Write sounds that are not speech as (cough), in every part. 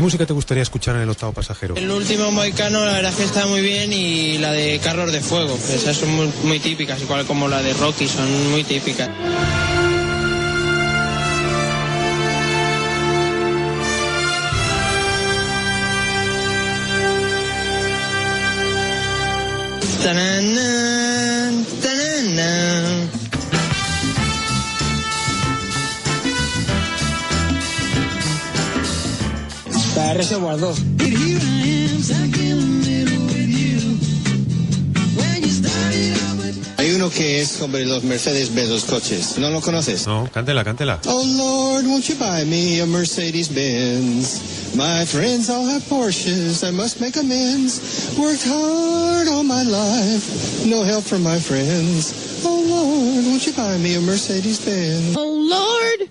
¿Qué música te gustaría escuchar en el octavo pasajero? El último Moicano, la verdad es que está muy bien y la de Carlos de Fuego, esas son muy, típicas, igual como la de Rocky, son muy típicas. La Reservoir 2. Hay uno que es sobre los Mercedes Benz, los coches. ¿No lo conoces? No, cántela, cántela. Oh Lord, won't you buy me a Mercedes Benz? My friends all have Porsches. I must make amends. Worked hard all my life. No help from my friends. Oh Lord, won't you buy me a Mercedes Benz? Oh Lord,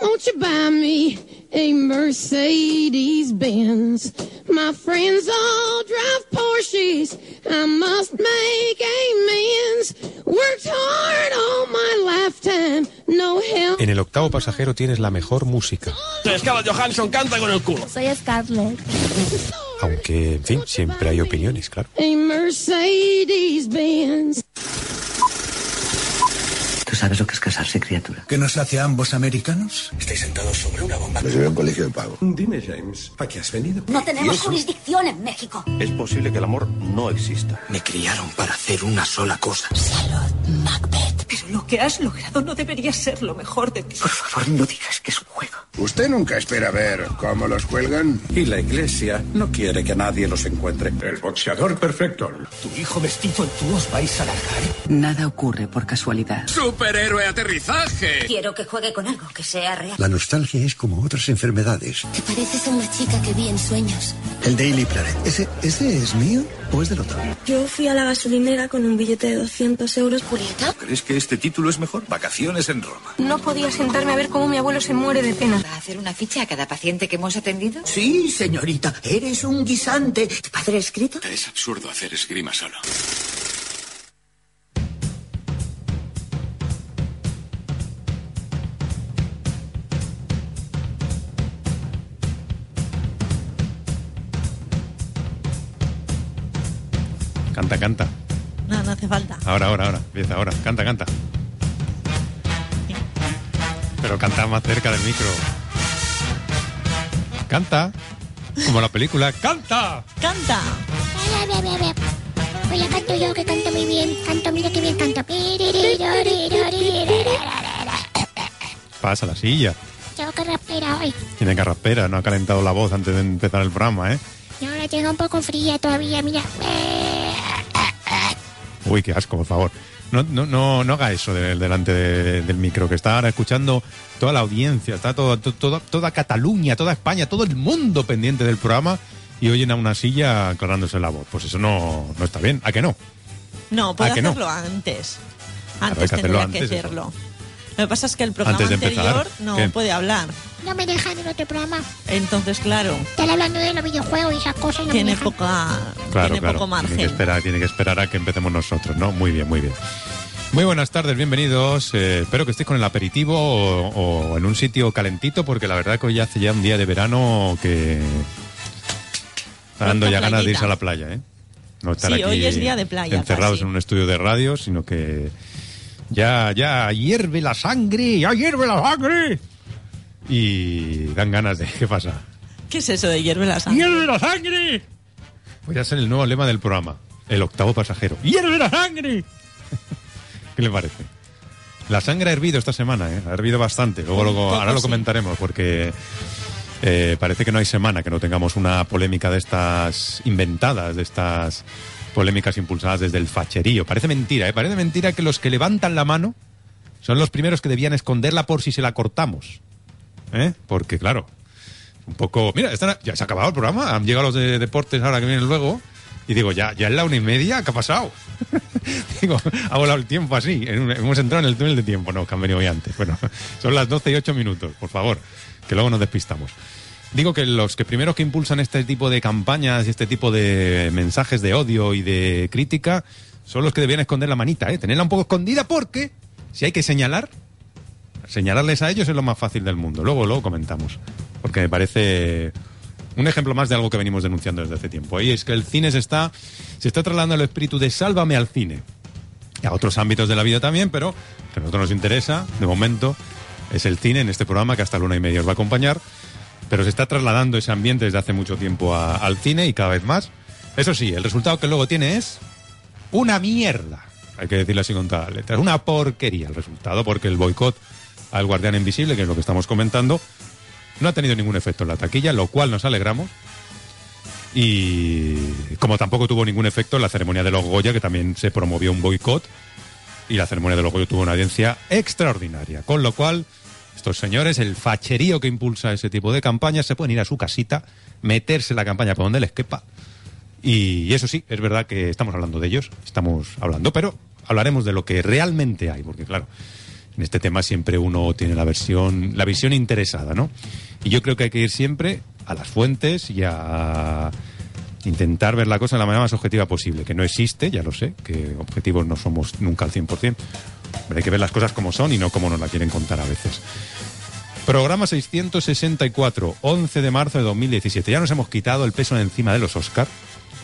won't you buy me a Mercedes Benz? My friends all drive Porsches. I must make amends. Worked hard all my lifetime. No help. En el octavo pasajero tienes la mejor música. Scarlett Johansson canta con el culo. Soy Scarlett. Aunque, en fin, siempre hay opiniones, claro. A Mercedes Benz. ¿Tú sabes lo que es casarse, criatura? ¿Qué nos hace a ambos americanos? Estáis sentados sobre una bomba. Me llevé a un colegio de pago. Dime, James, ¿a qué has venido? No tenemos jurisdicción en México. Es posible que el amor no exista. Me criaron para hacer una sola cosa. Salud, Macbeth. Pero lo que has logrado no debería ser lo mejor de ti. Por favor, no digas que es un juego. ¿Usted nunca espera ver cómo los cuelgan? Y la iglesia no quiere que nadie los encuentre. El boxeador perfecto. Tu hijo vestido tú os vais a largar. Nada ocurre por casualidad. ¡Superhéroe aterrizaje! Quiero que juegue con algo que sea real. La nostalgia es como otras enfermedades. Te pareces a una chica que vi en sueños. El Daily Planet. ¿Ese, ese es mío o es del otro? Yo fui a la gasolinera con un billete de 200 euros. Julieta, ¿Crees que este título es mejor? Vacaciones en Roma. No podía sentarme a ver cómo mi abuelo se muere de pena. ¿va a hacer una ficha a cada paciente que hemos atendido? Sí, señorita, eres un guisante. ¿Tu padre ha escrito? Es absurdo hacer esgrima solo. Canta, canta. No, no hace falta. Ahora, ahora, ahora. Empieza ahora. Canta, canta. Pero canta más cerca del micro. Canta. Como la película. ¡Canta! ¡Canta! Oye, canto yo, que canto muy bien. Canto, mira que bien canto. Pasa la silla. Tengo que raspera hoy. Tiene carraspera, no ha calentado la voz antes de empezar el programa, ¿eh? Y ahora llega un poco fría todavía, mira. Uy, qué asco, por favor. No, no, no, no haga eso de- delante de- del micro, que está ahora escuchando toda la audiencia, está todo, to- toda, toda Cataluña, toda España, todo el mundo pendiente del programa y oyen a una silla aclarándose la voz. Pues eso no, no está bien. ¿A que no? No, puede hacerlo antes. Antes hay que hacerlo tendría que hacerlo. Lo que pasa es que el programa Antes de anterior empezar, no ¿qué? puede hablar. No me dejan en otro programa. Entonces, claro, Están hablando de los videojuegos y esas cosas. y No tiene dejan. poca, Claro, tiene claro. poco Tiene que, margen. esperar, tiene que esperar a que empecemos nosotros, ¿no? Muy bien, muy bien. Muy buenas tardes, bienvenidos. Eh, espero que estéis con el aperitivo o, o en un sitio calentito, porque la verdad que hoy hace ya un día de verano que está dando ya ganas de irse a la playa, ¿eh? No estar Sí, aquí hoy es día de playa, encerrados casi. en un estudio de radio, sino que ya, ya hierve la sangre, ya hierve la sangre. Y dan ganas de... ¿Qué pasa? ¿Qué es eso de hierve la sangre? ¡Hierve la sangre! Voy a ser el nuevo lema del programa. El octavo pasajero. ¡Hierve la sangre! (laughs) ¿Qué le parece? La sangre ha hervido esta semana, ¿eh? Ha hervido bastante. Luego, luego- ahora lo comentaremos porque eh, parece que no hay semana que no tengamos una polémica de estas inventadas, de estas polémicas impulsadas desde el facherío. Parece mentira, ¿eh? Parece mentira que los que levantan la mano son los primeros que debían esconderla por si se la cortamos. ¿Eh? Porque, claro, Un poco. Mira, ya se ha acabado el programa. Han llegado los de deportes ahora que vienen luego. Y digo, ya, ya es la una y media, ¿qué ha pasado? (laughs) digo, ha volado el tiempo así. hemos entrado en el túnel de tiempo. No, que han venido hoy antes. Bueno, (laughs) son las 12 y 8 minutos, por favor, que luego nos despistamos. Digo que los que primeros que impulsan este tipo de campañas y este tipo de mensajes de odio y de crítica son los que debían esconder la manita, ¿eh? Tenerla un poco escondida porque si hay que señalar, señalarles a ellos es lo más fácil del mundo. Luego lo comentamos, porque me parece un ejemplo más de algo que venimos denunciando desde hace tiempo. Y es que el cine se está, se está trasladando el espíritu de sálvame al cine. Y a otros ámbitos de la vida también, pero que a nosotros nos interesa, de momento, es el cine en este programa que hasta la una y media os va a acompañar. Pero se está trasladando ese ambiente desde hace mucho tiempo al cine y cada vez más. Eso sí, el resultado que luego tiene es una mierda. Hay que decirlo así con todas las letras. Una porquería el resultado, porque el boicot al Guardián Invisible, que es lo que estamos comentando, no ha tenido ningún efecto en la taquilla, lo cual nos alegramos. Y como tampoco tuvo ningún efecto en la ceremonia de los Goya, que también se promovió un boicot, y la ceremonia de los Goya tuvo una audiencia extraordinaria. Con lo cual, estos señores, el facherío que impulsa ese tipo de campañas, se pueden ir a su casita, meterse la campaña por donde les quepa. Y eso sí, es verdad que estamos hablando de ellos, estamos hablando, pero hablaremos de lo que realmente hay, porque claro, en este tema siempre uno tiene la versión, la visión interesada, ¿no? Y yo creo que hay que ir siempre a las fuentes y a intentar ver la cosa de la manera más objetiva posible, que no existe, ya lo sé, que objetivos no somos nunca al 100%, hay que ver las cosas como son y no como nos la quieren contar a veces. Programa 664, 11 de marzo de 2017. Ya nos hemos quitado el peso de encima de los Oscar.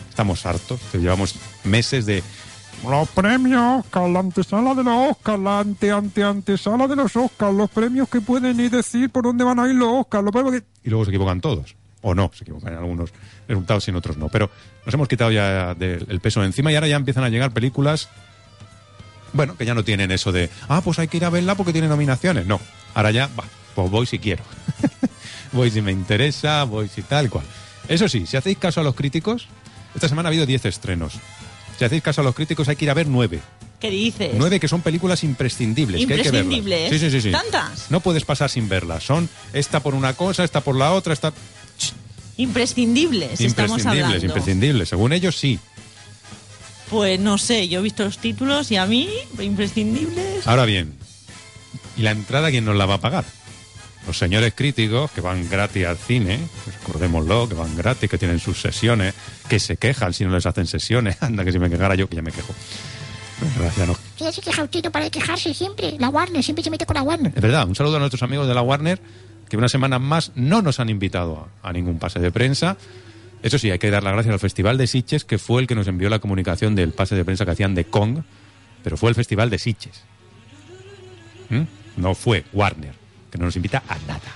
Estamos hartos, llevamos meses de Los premios Oscar, la antesala de los Oscar, la ante, ante, antesala de los Oscar, los premios que pueden ir decir por dónde van a ir los Oscar, los premios que... y luego se equivocan todos. O no, se equivocan en algunos resultados y en otros no. Pero nos hemos quitado ya del- el peso de encima y ahora ya empiezan a llegar películas, bueno, que ya no tienen eso de, ah, pues hay que ir a verla porque tiene nominaciones. No, ahora ya, va, pues voy si quiero. (laughs) voy si me interesa, voy si tal cual. Eso sí, si hacéis caso a los críticos, esta semana ha habido 10 estrenos. Si hacéis caso a los críticos hay que ir a ver 9. ¿Qué dices? Nueve que son películas imprescindibles. que hay que verlas. Imprescindibles. Sí, sí, sí, sí. ¿Tantas? No puedes pasar sin verlas. Son esta por una cosa, esta por la otra, esta... Imprescindibles, estamos imprescindibles, hablando. imprescindibles. Según ellos, sí. Pues no sé, yo he visto los títulos y a mí, imprescindibles. Ahora bien, ¿y la entrada quién nos la va a pagar? Los señores críticos que van gratis al cine, pues recordémoslo, que van gratis, que tienen sus sesiones, que se quejan si no les hacen sesiones. (laughs) Anda, que si me quejara yo, que ya me quejo. Gracias, no. Ya se queja usted, no para de quejarse siempre. La Warner, siempre se mete con la Warner. Es verdad, un saludo a nuestros amigos de la Warner, que una semana más no nos han invitado a, a ningún pase de prensa. Eso sí, hay que dar las gracias al Festival de Sitges, que fue el que nos envió la comunicación del pase de prensa que hacían de Kong, pero fue el Festival de Sitges. ¿Mm? No fue Warner, que no nos invita a nada.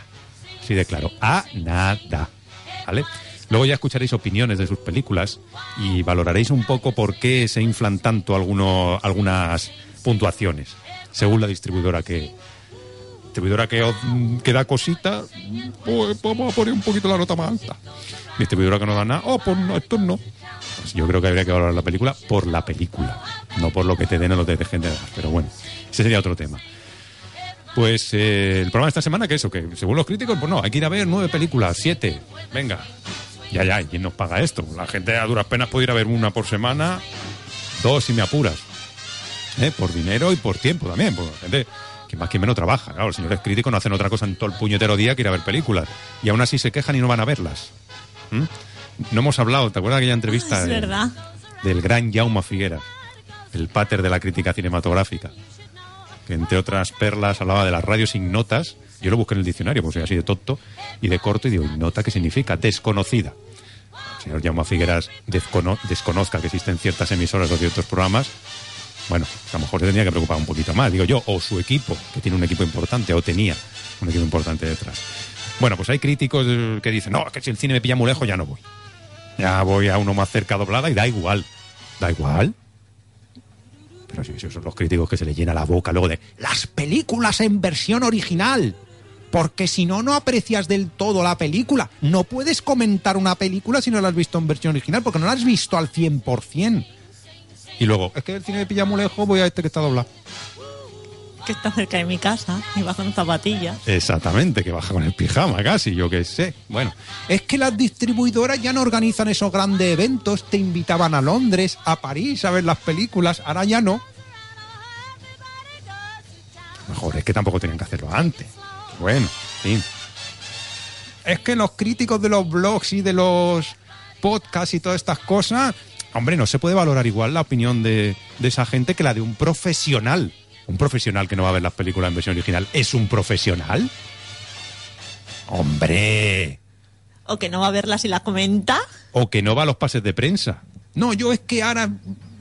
Sí, de claro, a nada. ¿Vale? Luego ya escucharéis opiniones de sus películas y valoraréis un poco por qué se inflan tanto algunas puntuaciones, según la distribuidora que, distribuidora que, os- que da cosita, pues vamos a poner un poquito la nota más alta. Distribuidora que no da nada, oh, pues no, esto no. Pues yo creo que habría que valorar la película por la película, no por lo que te den o lo que te de dar. Pero bueno, ese sería otro tema. Pues eh, el programa de esta semana, que eso, que según los críticos, pues no, hay que ir a ver nueve películas, siete, venga. Ya, ya, ¿y ¿quién nos paga esto? La gente a duras penas puede ir a ver una por semana, dos si me apuras. ¿Eh? Por dinero y por tiempo también, porque la gente que más que menos trabaja. Claro, los señores críticos no hacen otra cosa en todo el puñetero día que ir a ver películas. Y aún así se quejan y no van a verlas. ¿Mm? No hemos hablado, ¿te acuerdas de aquella entrevista Es de- verdad. del gran Jaume Figueras, el pater de la crítica cinematográfica? que entre otras perlas hablaba de las radios ignotas. Yo lo busqué en el diccionario, porque soy así de tonto y de corto, y digo, ¿ignota qué significa? Desconocida. El señor Jaume Figueras descono- desconozca que existen ciertas emisoras o ciertos programas. Bueno, a lo mejor se tenía que preocupar un poquito más, digo yo, o su equipo, que tiene un equipo importante, o tenía un equipo importante detrás. Bueno, pues hay críticos eh, que dicen, no, que si el cine me pilla muy lejos, ya no voy. Ya voy a uno más cerca doblada y da igual. ¿Da igual? Pero si esos son los críticos que se le llena la boca luego de las películas en versión original. Porque si no, no aprecias del todo la película. No puedes comentar una película si no la has visto en versión original, porque no la has visto al 100%. Y luego, es que el cine me pilla muy lejos, voy a este que está doblado. que está cerca de mi casa y va con zapatillas. Exactamente, que baja con el pijama casi, yo qué sé. Bueno, es que las distribuidoras ya no organizan esos grandes eventos, te invitaban a Londres, a París a ver las películas, ahora ya no. Mejor es que tampoco tenían que hacerlo antes. Bueno, en fin. Es que los críticos de los blogs y de los podcasts y todas estas cosas, hombre, no se puede valorar igual la opinión de, de esa gente que la de un profesional. Un profesional que no va a ver las películas en versión original es un profesional. Hombre. O que no va a verla si la comenta. O que no va a los pases de prensa. No, yo es que ahora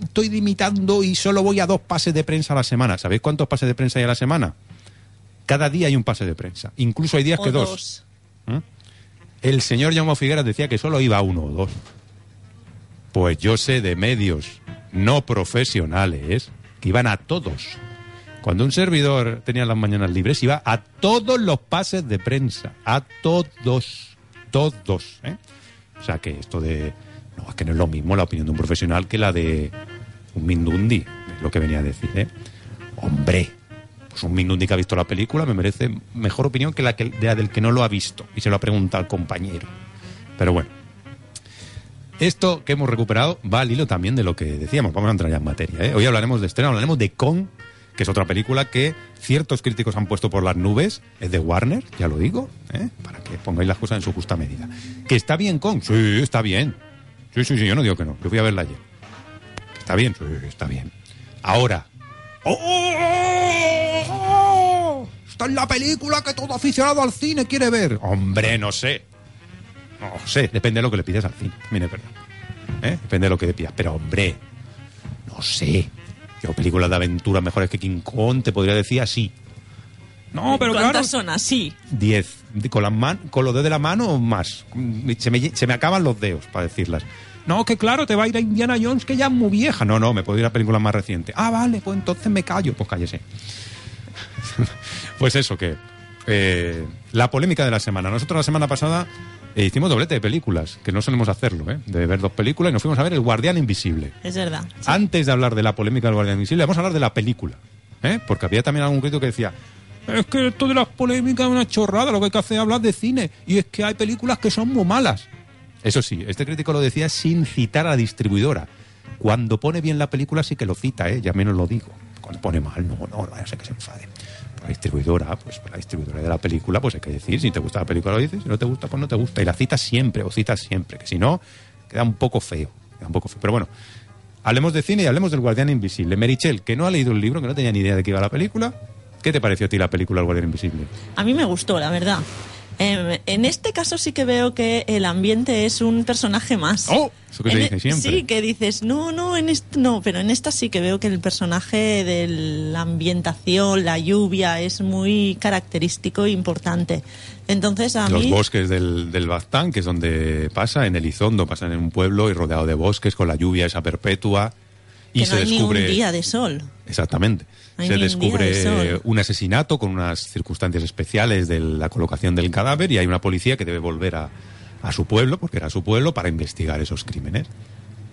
estoy limitando y solo voy a dos pases de prensa a la semana. ¿Sabéis cuántos pases de prensa hay a la semana? Cada día hay un pase de prensa. Incluso hay días O que dos. dos. ¿Mm? El señor Jaume Figueras decía que solo iba a uno o dos. Pues yo sé de medios no profesionales que iban a todos. Cuando un servidor tenía las mañanas libres, iba a todos los pases de prensa. A todos. Todos. ¿eh? O sea que esto de. No, es que no es lo mismo la opinión de un profesional que la de un Mindundi, es lo que venía a decir. ¿eh? Hombre, pues un Mindundi que ha visto la película me merece mejor opinión que la, que, de la del que no lo ha visto y se lo ha preguntado al compañero. Pero bueno. Esto que hemos recuperado va al hilo también de lo que decíamos. Vamos a entrar ya en materia. ¿eh? Hoy hablaremos de estreno, hablaremos de Kong, que es otra película que ciertos críticos han puesto por las nubes. Es de Warner, ya lo digo, ¿eh? para que pongáis las cosas en su justa medida. ¿Que está bien Kong? Sí, está bien. Sí, sí, sí, yo no digo que no. Yo fui a verla ayer. ¿Que ¿Está bien? Sí, está bien. Ahora. ¡Oh! Está en la película que todo aficionado al cine quiere ver. Hombre, no sé. No sé, depende de lo que le pides al cine. Mire, es verdad. ¿Eh? Depende de lo que le pidas. Pero, hombre, no sé. Yo, películas de aventura mejores que King Kong, te podría decir así. No, pero ¿Cuántas claro. son así? Diez. Con, las man- con los dedos de la mano o más. Se me, se me acaban los dedos para decirlas. No, que claro, te va a ir a Indiana Jones, que ya es muy vieja. No, no, me puedo ir a películas más recientes. Ah, vale, pues entonces me callo. Pues cállese. (laughs) pues eso, que eh, la polémica de la semana. Nosotros la semana pasada eh, hicimos doblete de películas, que no solemos hacerlo, ¿eh? de ver dos películas, y nos fuimos a ver El Guardián Invisible. Es verdad. Antes de hablar de la polémica del Guardián Invisible, vamos a hablar de la película. ¿eh? Porque había también algún crítico que decía, es que esto de las polémicas es una chorrada, lo que hay que hacer es hablar de cine. Y es que hay películas que son muy malas. Eso sí, este crítico lo decía sin citar a la distribuidora. Cuando pone bien la película sí que lo cita, ¿eh? ya menos lo digo. Cuando pone mal, no, no, no vaya a ser que se enfade. Distribuidora, pues la distribuidora de la película, pues hay que decir, si te gusta la película lo dices, si no te gusta, pues no te gusta. Y la citas siempre, o citas siempre, que si no, queda un poco feo. Queda un poco feo. Pero bueno, hablemos de cine y hablemos del Guardián Invisible. Merichel, que no ha leído el libro, que no tenía ni idea de qué iba la película, ¿qué te pareció a ti la película El Guardián Invisible? A mí me gustó, la verdad. Em, en este caso sí que veo que el ambiente es un personaje más. ¡Oh! Eso que se En dice e- siempre. Sí, que dices, no, no, en no, pero en esta sí que veo que el personaje de la ambientación, la lluvia, es muy característico e importante. Entonces a Los mí... bosques del, del Baztán, que es donde pasa, en Elizondo, pasa en un pueblo y rodeado de bosques, con la lluvia esa perpetua. Y que se no hay descubre. ni un día de sol. Exactamente. No se de descubre un asesinato con unas circunstancias especiales de la colocación del cadáver y hay una policía que debe volver a, a su pueblo, porque era su pueblo, para investigar esos crímenes.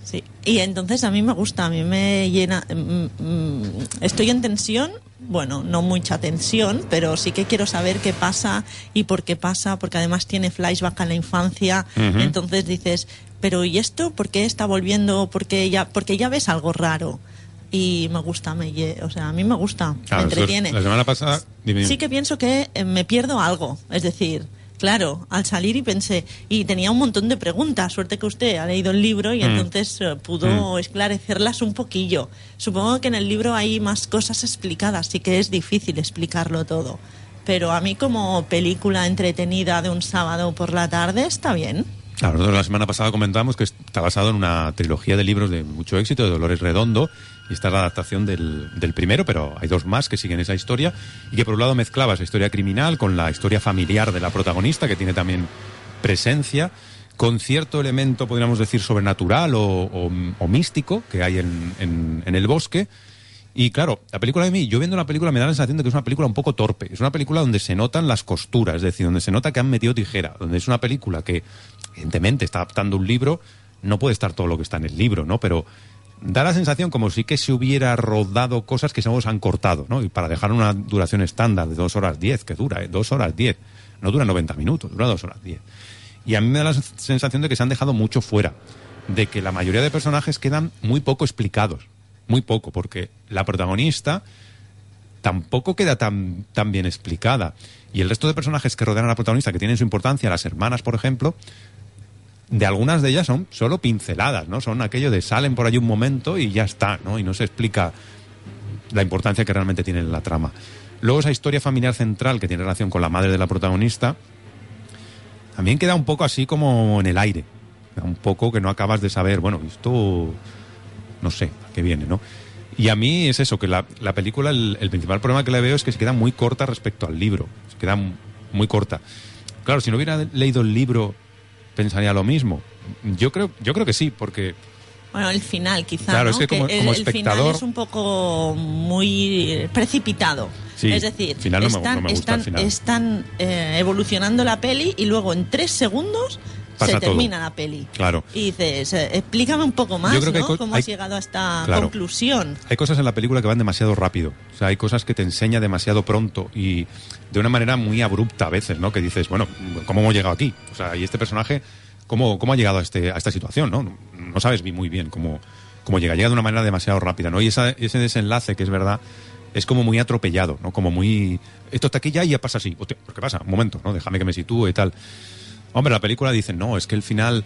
Sí, y entonces a mí me gusta, a mí me llena. mm, mm, estoy en tensión, bueno, no mucha tensión, pero sí que quiero saber qué pasa y por qué pasa, porque además tiene flashback a la infancia. Entonces dices, pero ¿y esto por qué está volviendo? Porque ya, porque ya ves algo raro. Y me gusta, me, o sea, a mí me gusta, me Claro, nosotros entretiene. La semana pasada. dime. Sí que pienso que eh, me pierdo algo. Es decir, claro, al salir y pensé, y tenía un montón de preguntas. Suerte que usted ha leído el libro y Mm. entonces eh, pudo esclarecerlas un poquillo. Supongo que en el libro hay más cosas explicadas, sí que es difícil explicarlo todo. Pero a mí como película entretenida de un sábado por la tarde está bien. Claro, nosotros la semana pasada comentamos que está basado en una trilogía de libros de mucho éxito, de Dolores Redondo, y esta es la adaptación del, del primero, pero hay dos más que siguen esa historia, y que por un lado mezclaba esa historia criminal con la historia familiar de la protagonista, que tiene también presencia, con cierto elemento, podríamos decir, sobrenatural o, o- místico que hay en, en- en el bosque. Y claro, la película de mí, yo viendo la película me da la sensación de que es una película un poco torpe. Es una película donde se notan las costuras, es decir, donde se nota que han metido tijera, donde es una película que, evidentemente, está adaptando un libro, no puede estar todo lo que está en el libro, ¿no? Pero da la sensación como si que se hubiera rodado cosas que se han cortado, ¿no? Y para dejar una duración estándar de dos horas diez, que dura, ¿eh? dos horas diez. No dura 90 minutos, dura dos horas diez. Y a mí me da la sensación de que se han dejado mucho fuera, de que la mayoría de personajes quedan muy poco explicados, muy poco, porque la protagonista tampoco queda tan, tan bien explicada. Y el resto de personajes que rodean a la protagonista, que tienen su importancia, las hermanas, por ejemplo, de algunas de ellas son solo pinceladas, ¿no? Son aquello de salen por allí un momento y ya está, ¿no? Y no se explica la importancia que realmente tiene en la trama. Luego esa historia familiar central que tiene relación con la madre de la protagonista, también queda un poco así como en el aire. Un poco que no acabas de saber, bueno, esto no sé a qué viene, ¿no? Y a mí es eso, que la, la película, el, el principal problema que le veo es que se queda muy corta respecto al libro. Se queda muy corta. Claro, si no hubiera leído el libro, pensaría lo mismo. Yo creo, yo creo que sí, porque Bueno, el final quizá, Claro, ¿no? es que como- el, como el final espectador- es un poco muy precipitado. Sí, es decir, final no me- están, no me gusta el final. están, eh, evolucionando la peli y luego en tres segundos Pasa se todo. termina la peli. Claro. Y dices, eh, explícame un poco más, Yo creo que ¿no? ¿Cómo hay- has llegado a esta Claro. conclusión? hay cosas en la película que van demasiado rápido. O sea, hay cosas que te enseña demasiado pronto y de una manera muy abrupta a veces, ¿no? Que dices, bueno, ¿cómo hemos llegado aquí? O sea, y este personaje, ¿cómo, cómo ha llegado a, este, a esta situación, no? No, sabes muy bien cómo, cómo llega. Llega de una manera demasiado rápida, ¿no? Y esa- ese desenlace, que es verdad, es como muy atropellado, ¿no? Como muy... Esto está aquí ya y ya pasa así. Hostia, ¿Pero qué pasa? Un momento, ¿no? Déjame que me sitúe y tal. Hombre, la película dice, no, es que el final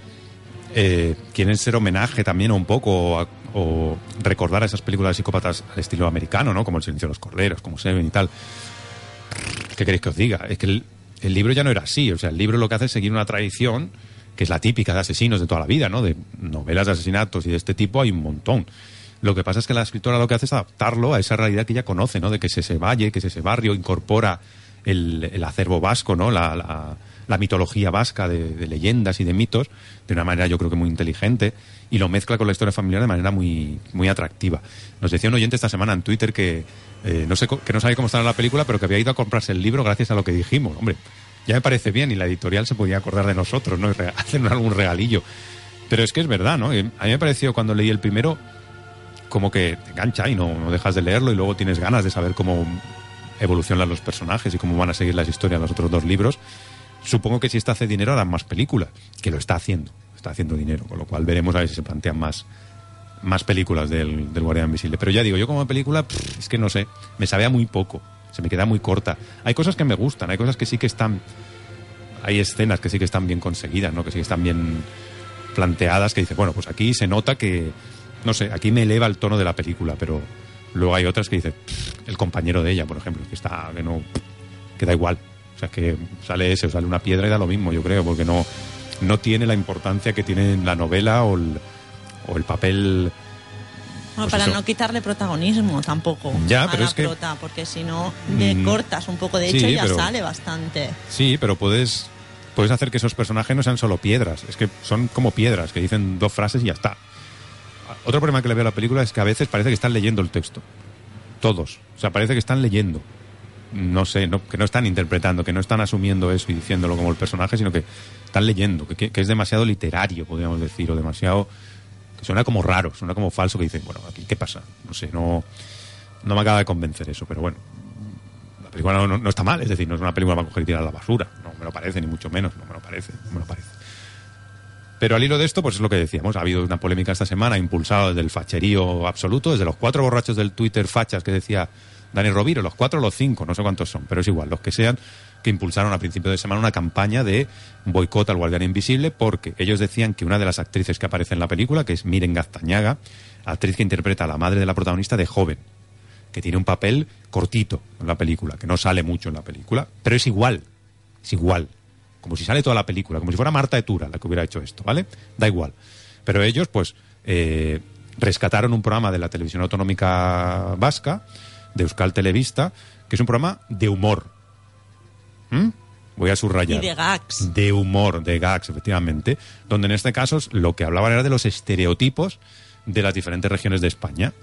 eh, quieren ser homenaje también un poco o, recordar a esas películas de psicópatas al estilo americano, ¿no? Como El silencio de los corderos, como Seven y tal. ¿Qué queréis que os diga? Es que el, libro ya no era así. O sea, el libro lo que hace es seguir una tradición que es la típica de asesinos de toda la vida, ¿no? De novelas de asesinatos y de este tipo hay un montón. Lo que pasa es que la escritora lo que hace es adaptarlo a esa realidad que ella conoce, ¿no? De que es ese valle, que es ese barrio, incorpora el, acervo vasco, ¿no? La- la mitología vasca de, leyendas y de mitos de una manera yo creo que muy inteligente y lo mezcla con la historia familiar de manera muy, muy atractiva. Nos decía un oyente esta semana en Twitter que, eh, no sé, que no sabía cómo estaba la película, pero que había ido a comprarse el libro gracias a lo que dijimos. Hombre, ya me parece bien y la editorial se podía acordar de nosotros, ¿no? (laughs) Hacer algún regalillo. Pero es que es verdad, ¿no? Y A mí me pareció cuando leí el primero como que te engancha y no, no dejas de leerlo y luego tienes ganas de saber cómo evolucionan los personajes y cómo van a seguir las historias los otros dos libros. Supongo que si esta hace dinero harán más películas, que lo está haciendo, está haciendo dinero, con lo cual veremos a ver si se plantean más, más películas del, del Guardián Invisible. Pero ya digo, yo como película, es que no sé, me sabía muy poco, se me queda muy corta. Hay cosas que me gustan, hay cosas que sí que están, hay escenas que sí que están bien conseguidas, ¿no? que sí que están bien planteadas, que dices, bueno, pues aquí se nota que, no sé, aquí me eleva el tono de la película, pero luego hay otras que dices, pff, el compañero de ella, por ejemplo, que está, que no, que da igual. O sea, que sale ese sale una piedra y da lo mismo, yo creo, porque no, no tiene la importancia que tiene en la novela o el, o el papel. Bueno, Pues para eso. no quitarle protagonismo tampoco Ya, a pero la es que- porque si no le Mm, cortas un poco. De sí, hecho, ya pero- sale bastante. Sí, pero puedes, puedes hacer que esos personajes no sean solo piedras. Es que son como piedras, que dicen dos frases y ya está. Otro problema que le veo a la película es que a veces parece que están leyendo el texto. Todos. O sea, parece que están leyendo. No sé, que no están interpretando, que no están asumiendo eso y diciéndolo como el personaje, sino que están leyendo, que es demasiado literario, podríamos decir, o demasiado... que suena como raro, suena como falso, que dicen, bueno, aquí, ¿qué pasa? No sé, no, no me acaba de convencer eso, pero bueno, la película no, no- no está mal, es decir, no es una película para coger y tirar a la basura, no me lo parece, ni mucho menos, no me lo parece, no me lo parece. Pero al hilo de esto, pues es lo que decíamos, ha habido una polémica esta semana impulsada desde el facherío absoluto, desde los cuatro borrachos del Twitter fachas que decía Dani Roviro, los cuatro o los cinco, no sé cuántos son, pero es igual, los que sean, que impulsaron a principio de semana una campaña de boicot al Guardián Invisible porque ellos decían que una de las actrices que aparece en la película, que es Miren Gaztañaga, actriz que interpreta a la madre de la protagonista de joven, que tiene un papel cortito en la película, que no sale mucho en la película, pero es igual, es igual, como si sale toda la película, como si fuera Marta Etura la que hubiera hecho esto, ¿vale? Da igual. Pero ellos, pues, eh, rescataron un programa de la televisión autonómica vasca, de Euskal Televista, que es un programa de humor. ¿Mm? Voy a subrayar. Y de gags. De humor, de gags, efectivamente. Donde en este caso lo que hablaban era de los estereotipos de las diferentes regiones de España.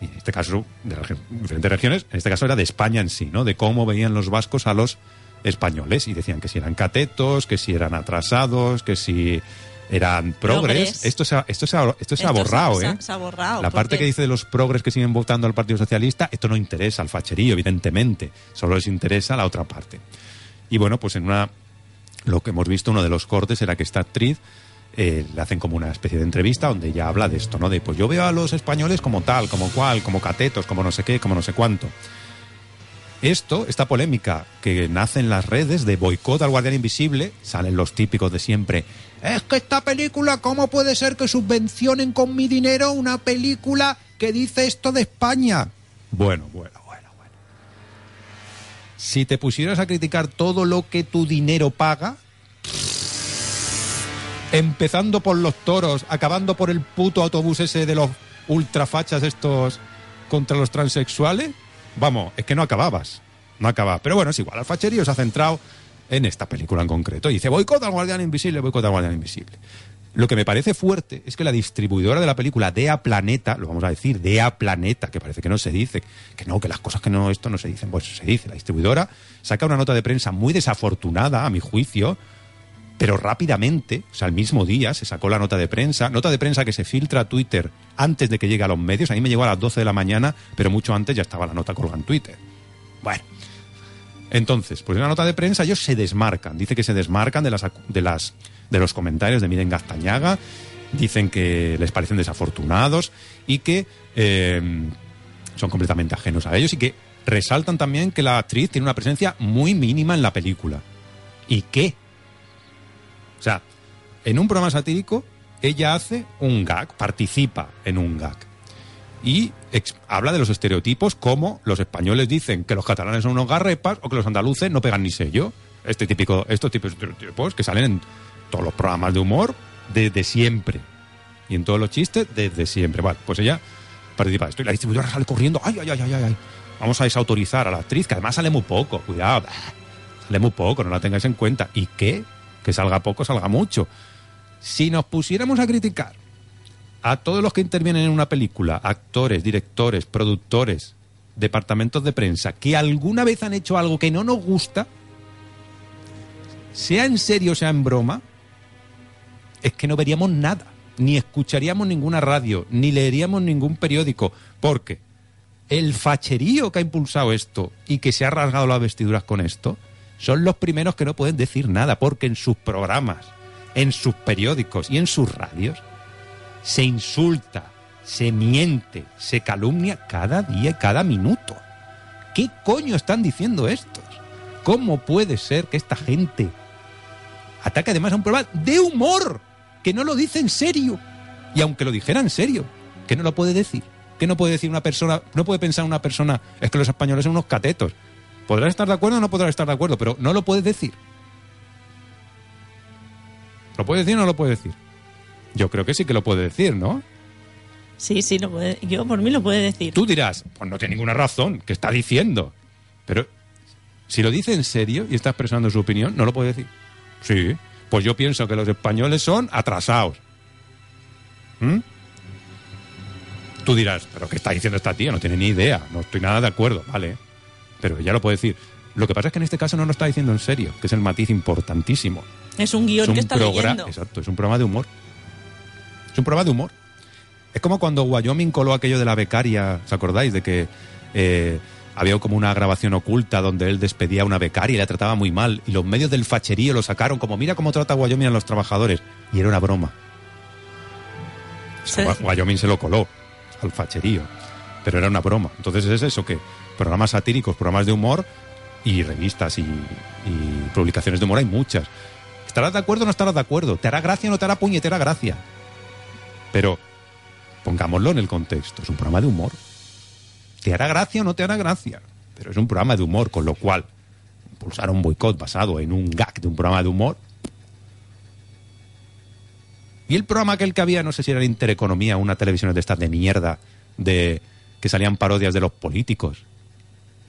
Y en este caso, de las diferentes regiones, en este caso era de España en sí, ¿no? De cómo veían los vascos a los españoles. Y decían que si eran catetos, que si eran atrasados, que si eran progres. Progres. Esto se ha, esto se ha, esto se ha borrado, se, ¿eh? se ha borrado. La parte que dice de los progres que siguen votando al Partido Socialista, esto no interesa al facherío, evidentemente. Solo les interesa la otra parte. Y bueno, pues en una. Lo que hemos visto, uno de los cortes era que esta actriz eh, le hacen como una especie de entrevista donde ella habla de esto, ¿no? De pues yo veo a los españoles como tal, como cual, como catetos, como no sé qué, como no sé cuánto. Esto, esta polémica que nace en las redes de boicot al Guardián Invisible, salen los típicos de siempre. Es que esta película, ¿cómo puede ser que subvencionen con mi dinero una película que dice esto de España? Bueno, bueno, bueno, bueno. Si te pusieras a criticar todo lo que tu dinero paga, empezando por los toros, acabando por el puto autobús ese de los ultrafachas estos contra los transexuales, vamos, es que no acababas. No acababa. Pero bueno, es igual. Al facherío se ha centrado en esta película en concreto. Y dice, boicot al Guardián Invisible, boicot al Guardián Invisible. Lo que me parece fuerte es que la distribuidora de la película, Dea Planeta, lo vamos a decir, Dea Planeta, que parece que no se dice, que no, que las cosas que no, esto no se dicen, pues se dice. La distribuidora saca una nota de prensa muy desafortunada, a mi juicio, pero rápidamente, o sea, el mismo día se sacó la nota de prensa, nota de prensa que se filtra a Twitter antes de que llegue a los medios, a mí me llegó a las 12 de la mañana, pero mucho antes ya estaba la nota colgada en Twitter. Bueno, entonces, pues en la nota de prensa ellos se desmarcan, dice que se desmarcan de las, de las de los comentarios de Miren Gastañaga, dicen que les parecen desafortunados y que eh, son completamente ajenos a ellos y que resaltan también que la actriz tiene una presencia muy mínima en la película. ¿Y qué? O sea, en un programa satírico, ella hace un gag, participa en un gag. Y habla de los estereotipos como los españoles dicen que los catalanes son unos garrepas o que los andaluces no pegan ni sello. Este típico, estos tipos de estereotipos que salen en todos los programas de humor desde siempre. Y en todos los chistes desde siempre. Vale, pues ella participa de esto. Y la distribuidora sale corriendo. ¡Ay, ay, ay, ay, ay! ay! Vamos a desautorizar a la actriz, que además sale muy poco. Cuidado. Sale muy poco, no la tengáis en cuenta. ¿Y qué? Que salga poco, salga mucho. Si nos pusiéramos a criticar a todos los que intervienen en una película, actores, directores, productores, departamentos de prensa, que alguna vez han hecho algo que no nos gusta, sea en serio, sea en broma, es que no veríamos nada, ni escucharíamos ninguna radio, ni leeríamos ningún periódico, porque el facherío que ha impulsado esto y que se ha rasgado las vestiduras con esto, son los primeros que no pueden decir nada, porque en sus programas, en sus periódicos y en sus radios se insulta, se miente, se calumnia cada día y cada minuto. ¿Qué coño están diciendo estos? ¿Cómo puede ser que esta gente ataque además a un programa de humor que no lo dice en serio? Y aunque lo dijera en serio, que no lo puede decir. Que no puede decir una persona, no puede pensar una persona, es que los españoles son unos catetos. Podrás estar de acuerdo o no podrás estar de acuerdo, pero no lo puede decir. ¿Lo puede decir o no lo puede decir? Yo creo que sí que lo puede decir, ¿no? Sí, sí, lo puede, yo por mí lo puede decir. Tú dirás, pues no tiene ninguna razón, ¿qué está diciendo? Pero si lo dice en serio y está expresando su opinión, no lo puede decir. Sí, pues yo pienso que los españoles son atrasados. ¿Mm? Tú dirás, pero ¿qué está diciendo esta tía? No tiene ni idea, no estoy nada de acuerdo, vale. Pero ella lo puede decir. Lo que pasa es que en este caso no lo está diciendo en serio, que es el matiz importantísimo. Es un guion Es un que está leyendo. Exacto, es un programa de humor. Es un programa de humor. Es como cuando Wyoming coló aquello de la becaria, ¿os acordáis? De que eh, había como una grabación oculta donde él despedía a una becaria y la trataba muy mal. Y los medios del facherío lo sacaron como, mira cómo trata Wyoming a los trabajadores. Y era una broma. O sea, Wy- Wyoming se lo coló al facherío. Pero era una broma. Entonces es eso que programas satíricos, programas de humor y revistas y, publicaciones de humor hay muchas. ¿Estarás de acuerdo o no estarás de acuerdo? ¿Te hará gracia o no te hará puñetera gracia? Pero pongámoslo en el contexto. Es un programa de humor. ¿Te hará gracia o no te hará gracia? Pero es un programa de humor, con lo cual impulsar un boicot basado en un gag de un programa de humor. Y el programa aquel que había, no sé si era Intereconomía, una televisión de estas de mierda, de que salían parodias de los políticos.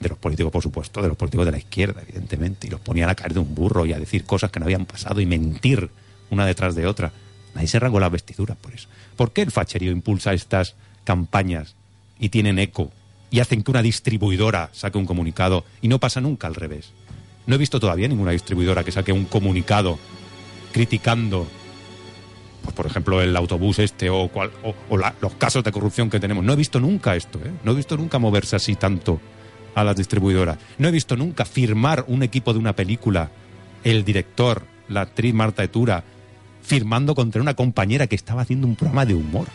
De los políticos, por supuesto, de los políticos de la izquierda, evidentemente. Y los ponían a caer de un burro y a decir cosas que no habían pasado y mentir una detrás de otra. Nadie se rasgó las vestiduras por eso. ¿Por qué el facherío impulsa estas campañas y tienen eco y hacen que una distribuidora saque un comunicado y no pasa nunca al revés? No he visto todavía ninguna distribuidora que saque un comunicado criticando pues, por ejemplo, el autobús este o, cual- o- o los casos de corrupción que tenemos. No he visto nunca esto, ¿eh? No he visto nunca moverse así tanto a las distribuidoras. No he visto nunca firmar un equipo de una película, el director, la actriz Marta Etura, firmando contra una compañera que estaba haciendo un programa de humor.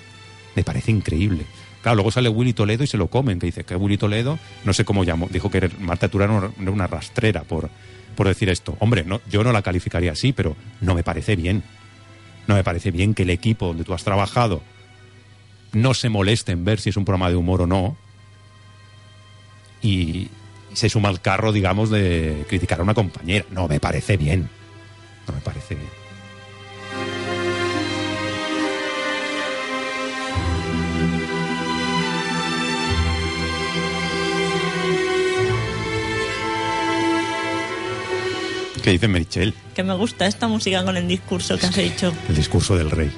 Me parece increíble. Claro, luego sale Willy Toledo y se lo comen, que dice que Willy Toledo, no sé cómo llamó, dijo que Marta Etura era una rastrera por, por decir esto. Hombre, no, yo no la calificaría así, pero no me parece bien. No me parece bien que el equipo donde tú has trabajado no se moleste en ver si es un programa de humor o no y se suma al carro, digamos, de criticar a una compañera. No me parece bien. No me parece bien. ¿Qué dice Merichel? Que me gusta esta música con el discurso que has hecho. El discurso del rey.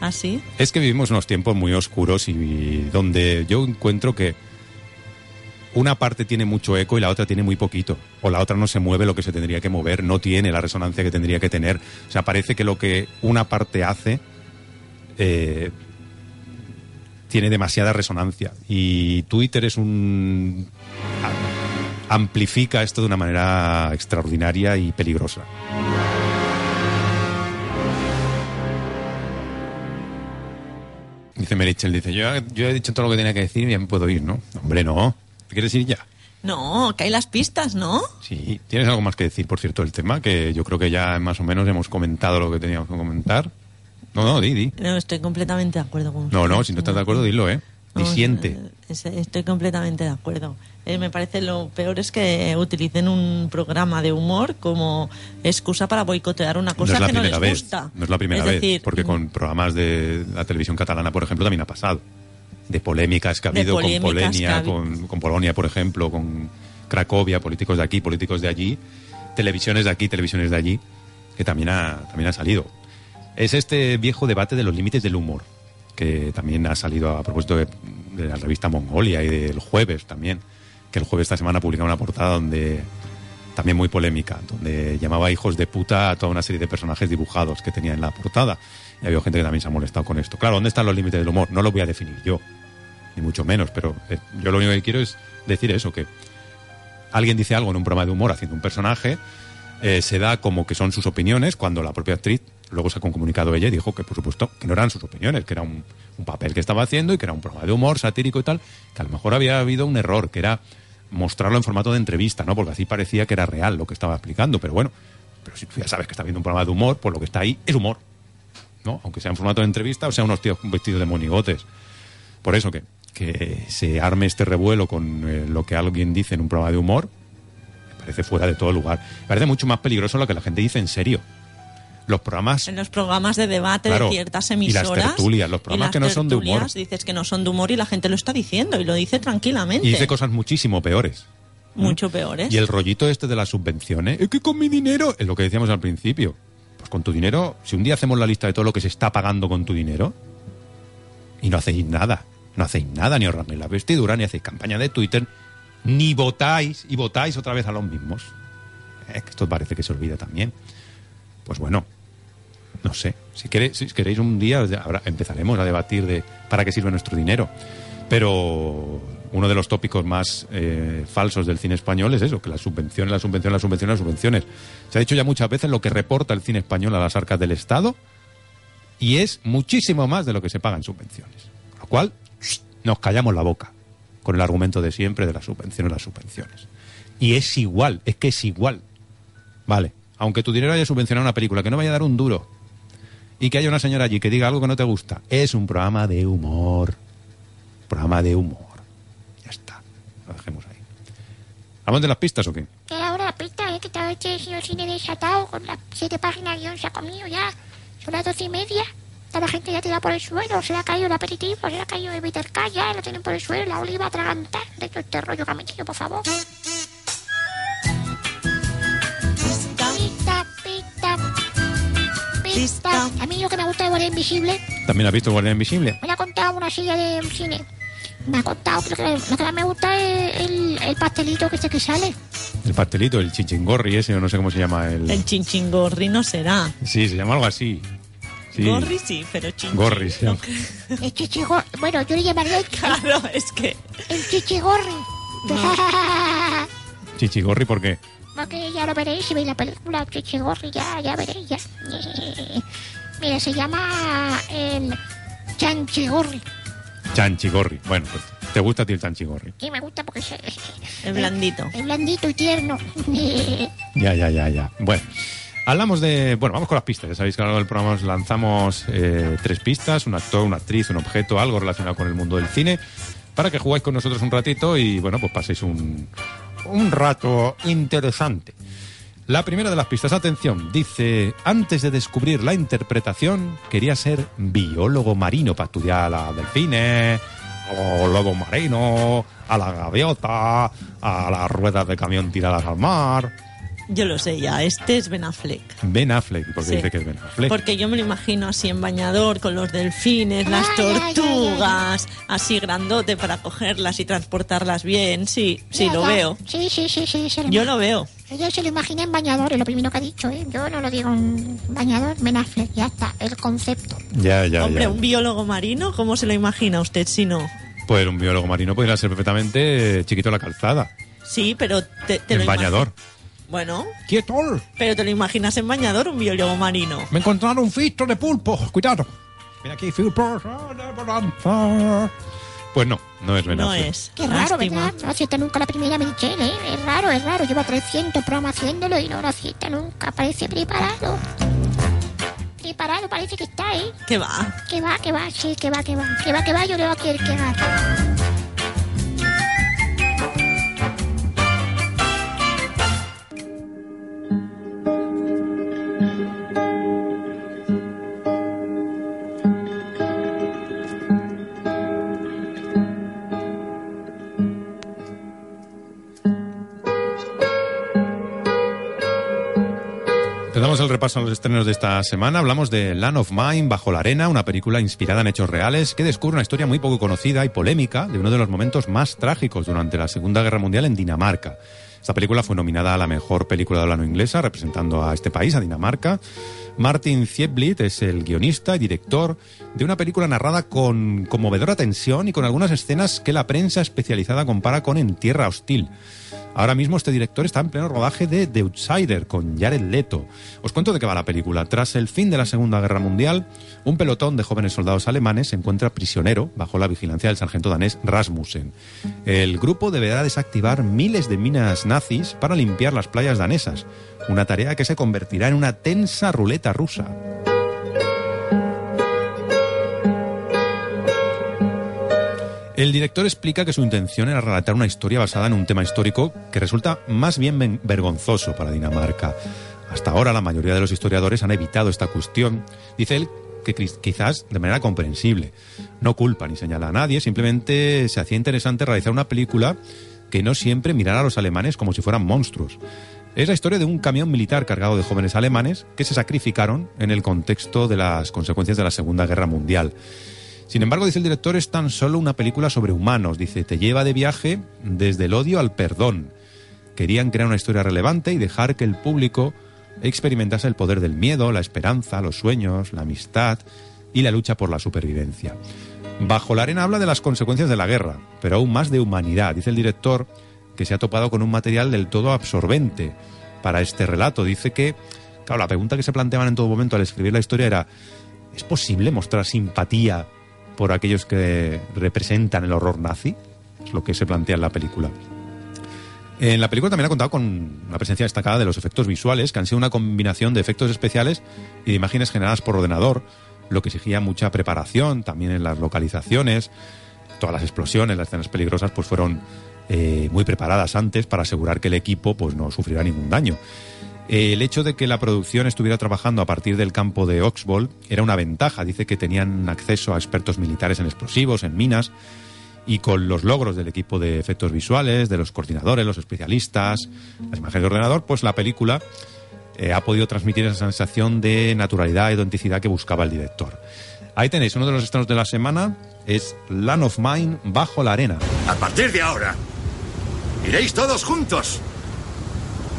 ¿Así? Es que vivimos unos tiempos muy oscuros y donde yo encuentro que una parte tiene mucho eco y la otra tiene muy poquito. O la otra no se mueve lo que se tendría que mover, no tiene la resonancia que tendría que tener. O sea, parece que lo que una parte hace eh, tiene demasiada resonancia. Y Twitter es un... amplifica esto de una manera extraordinaria y peligrosa. Dice Merichel, dice, yo, yo he dicho todo lo que tenía que decir y ya me puedo ir, ¿no? Hombre, no. ¿Te quieres ir ya? No, que hay las pistas, ¿no? Sí. ¿Tienes algo más que decir, por cierto, del tema? Que yo creo que ya más o menos hemos comentado lo que teníamos que comentar. No, no, di, di. No, estoy completamente de acuerdo con No, usted. no, si no estás de acuerdo, dilo, ¿eh? No, Disiente. es- Estoy completamente de acuerdo. Eh, me parece lo peor es que utilicen un programa de humor como excusa para boicotear una No cosa es la que no les vez. gusta. No es la primera Es vez. decir, mm. porque con programas de la televisión catalana, por ejemplo, también ha pasado. De polémicas que ha habido con Polonia, con, con Polonia, por ejemplo, con Cracovia, políticos de aquí, políticos de allí, televisiones de aquí, televisiones de allí, que también ha, también ha salido. Es este viejo debate de los límites del humor, que también ha salido a propósito de, de la revista Mongolia y del jueves también, que el jueves esta semana publicaba una portada donde también muy polémica, donde llamaba hijos de puta a toda una serie de personajes dibujados que tenía en la portada. Y había gente que también se ha molestado con esto. Claro, ¿dónde están los límites del humor? No lo voy a definir yo, ni mucho menos, pero eh, yo lo único que quiero es decir eso, que alguien dice algo en un programa de humor haciendo un personaje, eh, se da como que son sus opiniones, cuando la propia actriz luego sacó un comunicado ella y dijo que, por supuesto, que no eran sus opiniones, que era un, papel que estaba haciendo y que era un programa de humor satírico y tal, que a lo mejor había habido un error, que era mostrarlo en formato de entrevista, ¿no? Porque así parecía que era real lo que estaba explicando, pero bueno, pero si tú ya sabes que está viendo un programa de humor, pues lo que está ahí es humor, ¿no? Aunque sea en formato de entrevista o sea unos tíos vestidos de monigotes. Por eso que, que se arme este revuelo con eh, lo que alguien dice en un programa de humor, me parece fuera de todo lugar. Me parece mucho más peligroso lo que la gente dice en serio. Los programas En los programas de debate Claro, de ciertas y las emisoras. tertulias, los programas que no son de humor. Dices que no son de humor y la gente lo está diciendo y lo dice tranquilamente. y dice cosas muchísimo peores. Mucho peores. Y el rollito este de las subvenciones, es que con mi dinero, es lo que decíamos al principio. Pues con tu dinero, si un día hacemos la lista de todo lo que se está pagando con tu dinero y no hacéis nada, no hacéis nada, ni ahorráis la vestidura, ni hacéis campaña de Twitter, ni votáis y votáis otra vez a los mismos. Esto parece que se olvida también. Pues bueno, no sé. Si queréis, si queréis un día ahora empezaremos a debatir de para qué sirve nuestro dinero. Pero uno de los tópicos más eh, falsos del cine español es eso, que las subvenciones, las subvenciones, las subvenciones, las subvenciones. Se ha dicho ya muchas veces lo que reporta el cine español a las arcas del Estado y es muchísimo más de lo que se paga en subvenciones. Lo cual, nos callamos la boca con el argumento de siempre de las subvenciones, las subvenciones. Y es igual, es que es igual. Vale, aunque tu dinero haya subvencionado una película, que no vaya a dar un duro, y que haya una señora allí que diga algo que no te gusta, es un programa de humor. Programa de humor. Ya está, lo dejemos ahí. ¿Hablamos de las pistas o qué? Ahora la pista, ¿eh? Que está este señor cine desatado con las siete páginas guion se ha comido ya. Son las doce y media. Está la gente ya tirada por el suelo. Se le ha caído el aperitivo, se le ha caído el Bitter K, ya lo tienen por el suelo. La oliva atragantar de todo este rollo metido, por favor. Pista, pista, pista. A mí lo que me gusta de Guardia Invisible ¿También has visto Guardián Invisible? me ha contado una silla de cine. Me ha contado que lo que, lo que más me gusta es el, el pastelito que este que sale. El pastelito, el chichingorri ese, o no sé cómo se llama. El... El chinchingorri no será. Sí, se llama algo así. Sí. Gorri sí, pero chinchi. Gorri, sí. no. El chichigorri. Bueno, yo le llamaría el, (laughs) Claro, es que... el chichigorri. (laughs) Chichigorri, ¿por qué? Porque ya lo veréis si veis la película Chichigorri, ya, ya veréis, ya. (laughs) Mira, se llama el Chanchigorri. Chanchigorri. Bueno, pues te gusta a ti el chanchigorri. Y me gusta porque es, Es blandito. es blandito y tierno. Ya, ya, ya, ya. Bueno, hablamos de. Bueno, vamos con las pistas. Ya sabéis que a lo largo del programa os lanzamos eh, tres pistas: un actor, una actriz, un objeto, algo relacionado con el mundo del cine, para que jugáis con nosotros un ratito y, bueno, pues paséis un, un rato interesante. La primera de las pistas, atención, dice, antes de descubrir la interpretación, quería ser biólogo marino para estudiar a las delfines, o lobo marino, a la gaviota, a las ruedas de camión tiradas al mar. Yo lo sé ya, este es Ben Affleck. Ben Affleck, porque Sí. dice que es Ben Affleck. Porque yo me lo imagino así en bañador, con los delfines, las tortugas, así grandote para cogerlas y transportarlas bien. Sí, sí, lo veo. Sí, sí, sí, sí. se Yo lo veo. Ella se lo imagina en bañador, es lo primero que ha dicho, ¿eh? Yo no lo digo en bañador, Ben Affleck, ya está, el concepto. Ya, ya, Hombre, ya. un biólogo marino, ¿cómo se lo imagina usted si no? Pues un biólogo marino podría ser perfectamente eh, chiquito la calzada, Sí, pero te, te en lo imagi- bañador. Bueno, ¡Quieto! pero te lo imaginas en bañador, un biólogo marino. Me encontraron un filtro de pulpo, cuidado. Mira aquí, bonanza. Pues no, no es Ben No Affleck. es. Qué raro, Lástima. ¿verdad? No acierta nunca la primera Michelle, ¿eh? Es raro, es raro. Lleva 300 programas haciéndolo y no lo acierta nunca. Parece preparado. Preparado, parece que está, ¿eh? ¿Qué va? Que va, que va, sí, que va, que va. Que va, que va, yo le voy a querer que repaso a los estrenos de esta semana. Hablamos de Land of Mine, Bajo la Arena, una película inspirada en hechos reales que descubre una historia muy poco conocida y polémica de uno de los momentos más trágicos durante la Segunda Guerra Mundial en Dinamarca. Esta película fue nominada a la mejor película de habla no inglesa, representando a este país, a Dinamarca. Martin Zieblit es el guionista y director de una película narrada con conmovedora tensión y con algunas escenas que la prensa especializada compara con En Tierra Hostil. Ahora mismo este director está en pleno rodaje de The Outsider con Jared Leto. Os cuento de qué va la película. Tras el fin de la Segunda Guerra Mundial, un pelotón de jóvenes soldados alemanes se encuentra prisionero bajo la vigilancia del sargento danés Rasmussen. El grupo deberá desactivar miles de minas nazis para limpiar las playas danesas, una tarea que se convertirá en una tensa ruleta rusa. El director explica que su intención era relatar una historia basada en un tema histórico que resulta más bien vergonzoso para Dinamarca. Hasta ahora la mayoría de los historiadores han evitado esta cuestión. Dice él que quizás de manera comprensible. No culpa ni señala a nadie, simplemente se hacía interesante realizar una película que no siempre mirara a los alemanes como si fueran monstruos. Es la historia de un camión militar cargado de jóvenes alemanes que se sacrificaron en el contexto de las consecuencias de la Segunda Guerra Mundial. Sin embargo, dice el director, es tan solo una película sobre humanos. Dice, te lleva de viaje desde el odio al perdón. Querían crear una historia relevante y dejar que el público experimentase el poder del miedo, la esperanza, los sueños, la amistad y la lucha por la supervivencia. Bajo la arena habla de las consecuencias de la guerra, pero aún más de humanidad. Dice el director que se ha topado con un material del todo absorbente para este relato. Dice que, claro, la pregunta que se planteaban en todo momento al escribir la historia era, ¿es posible mostrar simpatía por aquellos que representan el horror nazi? Es lo que se plantea en la película. En la película también ha contado con una presencia destacada de los efectos visuales, que han sido una combinación de efectos especiales y de imágenes generadas por ordenador, lo que exigía mucha preparación también en las localizaciones. Todas las explosiones, las escenas peligrosas, pues fueron eh, muy preparadas antes para asegurar que el equipo pues, no sufriera ningún daño. El hecho de que la producción estuviera trabajando a partir del campo de Oxbow era una ventaja. Dice que tenían acceso a expertos militares en explosivos, en minas, y con los logros del equipo de efectos visuales, de los coordinadores, los especialistas, las imágenes de ordenador, pues la película eh, ha podido transmitir esa sensación de naturalidad y autenticidad que buscaba el director. Ahí tenéis, uno de los estrenos de la semana es Land of Mine bajo la arena. A partir de ahora, iréis todos juntos,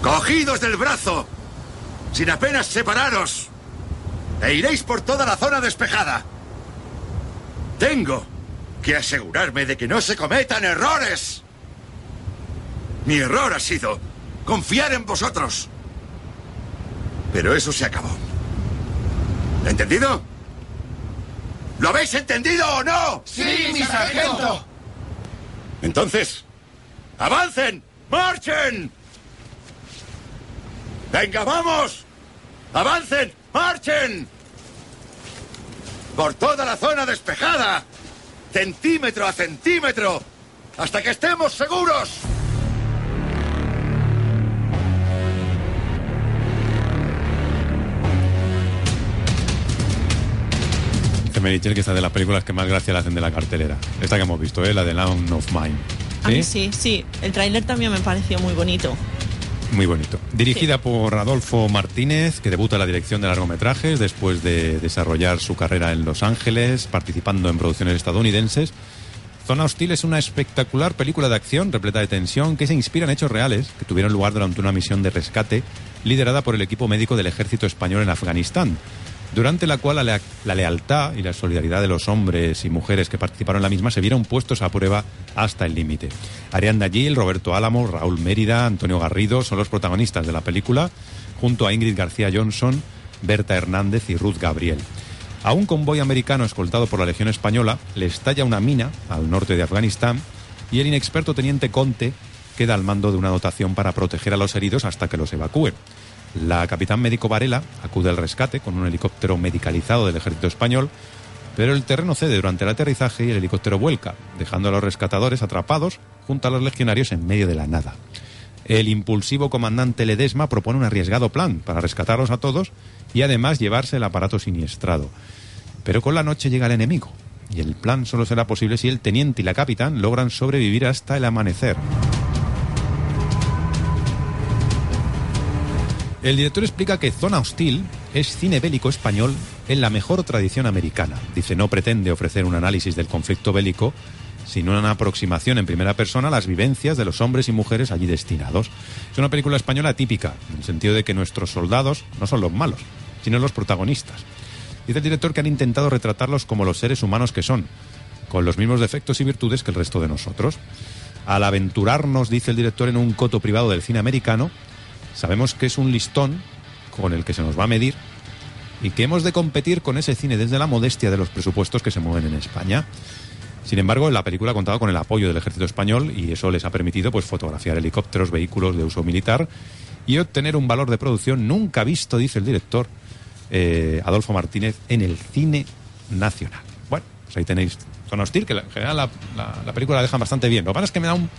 cogidos del brazo, sin apenas separaros. e iréis por toda la zona despejada. Tengo que asegurarme de que no se cometan errores. Mi error ha sido confiar en vosotros. Pero eso se acabó. ¿Entendido? ¿Lo habéis entendido o no? Sí, mi sargento. Entonces, avancen, marchen. Venga, vamos. Avancen, marchen. Por toda la zona despejada. Centímetro a centímetro. Hasta que estemos seguros. Merichel que esta de las películas que más gracia le hacen de la cartelera. Esta que hemos visto, ¿eh? la de Land of Mine. A mí sí, sí. El tráiler también me pareció muy bonito. Muy bonito. Dirigida por Adolfo Martínez, que debuta en la dirección de largometrajes después de desarrollar su carrera en Los Ángeles, participando en producciones estadounidenses. Zona Hostil es una espectacular película de acción repleta de tensión que se inspira en hechos reales que tuvieron lugar durante una misión de rescate liderada por el equipo médico del ejército español en Afganistán, durante la cual la, lea- la lealtad y la solidaridad de los hombres y mujeres que participaron en la misma se vieron puestos a prueba hasta el límite. Arianda Gil, Roberto Álamo, Raúl Mérida, Antonio Garrido son los protagonistas de la película, junto a Ingrid García Johnson, Berta Hernández y Ruth Gabriel. A un convoy americano escoltado por la Legión Española le estalla una mina al norte de Afganistán y el inexperto teniente Conte queda al mando de una dotación para proteger a los heridos hasta que los evacúen. La capitán médico Varela acude al rescate con un helicóptero medicalizado del ejército español, pero el terreno cede durante el aterrizaje y el helicóptero vuelca, dejando a los rescatadores atrapados junto a los legionarios en medio de la nada. El impulsivo comandante Ledesma propone un arriesgado plan para rescatarlos a todos y además llevarse el aparato siniestrado. Pero con la noche llega el enemigo y el plan solo será posible si el teniente y la capitán logran sobrevivir hasta el amanecer. El director explica que Zona Hostil es cine bélico español en la mejor tradición americana. Dice, no pretende ofrecer un análisis del conflicto bélico, sino una aproximación en primera persona a las vivencias de los hombres y mujeres allí destinados. Es una película española típica, en el sentido de que nuestros soldados no son los malos, sino los protagonistas. Dice el director que han intentado retratarlos como los seres humanos que son, con los mismos defectos y virtudes que el resto de nosotros. Al aventurarnos, dice el director, en un coto privado del cine americano, sabemos que es un listón con el que se nos va a medir y que hemos de competir con ese cine desde la modestia de los presupuestos que se mueven en España. Sin embargo, la película ha contado con el apoyo del ejército español y eso les ha permitido pues, fotografiar helicópteros, vehículos de uso militar y obtener un valor de producción nunca visto, dice el director eh, Adolfo Martínez, en el cine nacional. Bueno, pues ahí tenéis Zona Hostil, que en general la película la dejan bastante bien. Lo que pasa es que me da un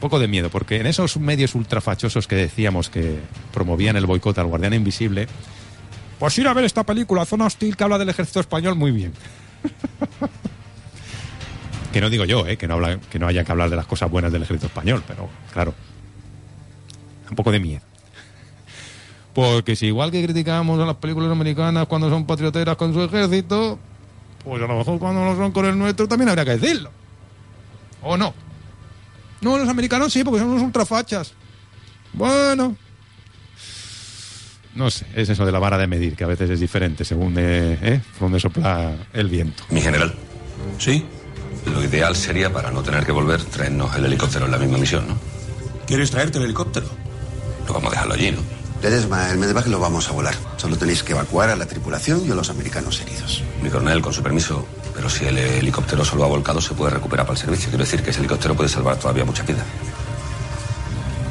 poco de miedo, porque en esos medios ultrafachosos que decíamos que promovían el boicot al Guardián Invisible, pues ir a ver esta película, Zona Hostil, que habla del ejército español muy bien. (laughs) que no digo yo, ¿eh? que, no habla, que no haya que hablar de las cosas buenas del ejército español, pero claro, un poco de miedo. Porque si igual que criticamos a las películas americanas cuando son patrioteras con su ejército, pues a lo mejor cuando no son con el nuestro también habría que decirlo. ¿O no? No, los americanos sí, porque son unos ultrafachas. Bueno. No sé, es eso de la vara de medir, que a veces es diferente según de, ¿eh? dónde sopla el viento. Mi general. Sí. Lo ideal sería, para no tener que volver, traernos el helicóptero en la misma misión, ¿no? ¿Quieres traerte el helicóptero? No vamos a dejarlo allí, ¿no? Ledesma, el medevac lo vamos a volar. Solo tenéis que evacuar a la tripulación y a los americanos heridos. Mi coronel, con su permiso, pero si el helicóptero solo ha volcado, se puede recuperar para el servicio. Quiero decir que ese helicóptero puede salvar todavía mucha vida.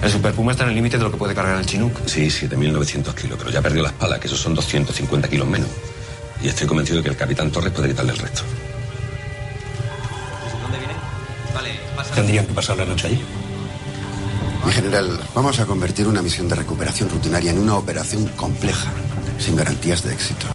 El Super Puma está en el límite de lo que puede cargar el Chinook. Sí, 7.900 kilos, pero ya perdió la espalda, que esos son 250 kilos menos. Y estoy convencido de que el capitán Torres puede quitarle el resto. ¿Dónde viene? Vale, pasa. Tendrían que pasar la noche allí. Mi general, vamos a convertir una misión de recuperación rutinaria en una operación compleja, sin garantías de éxito.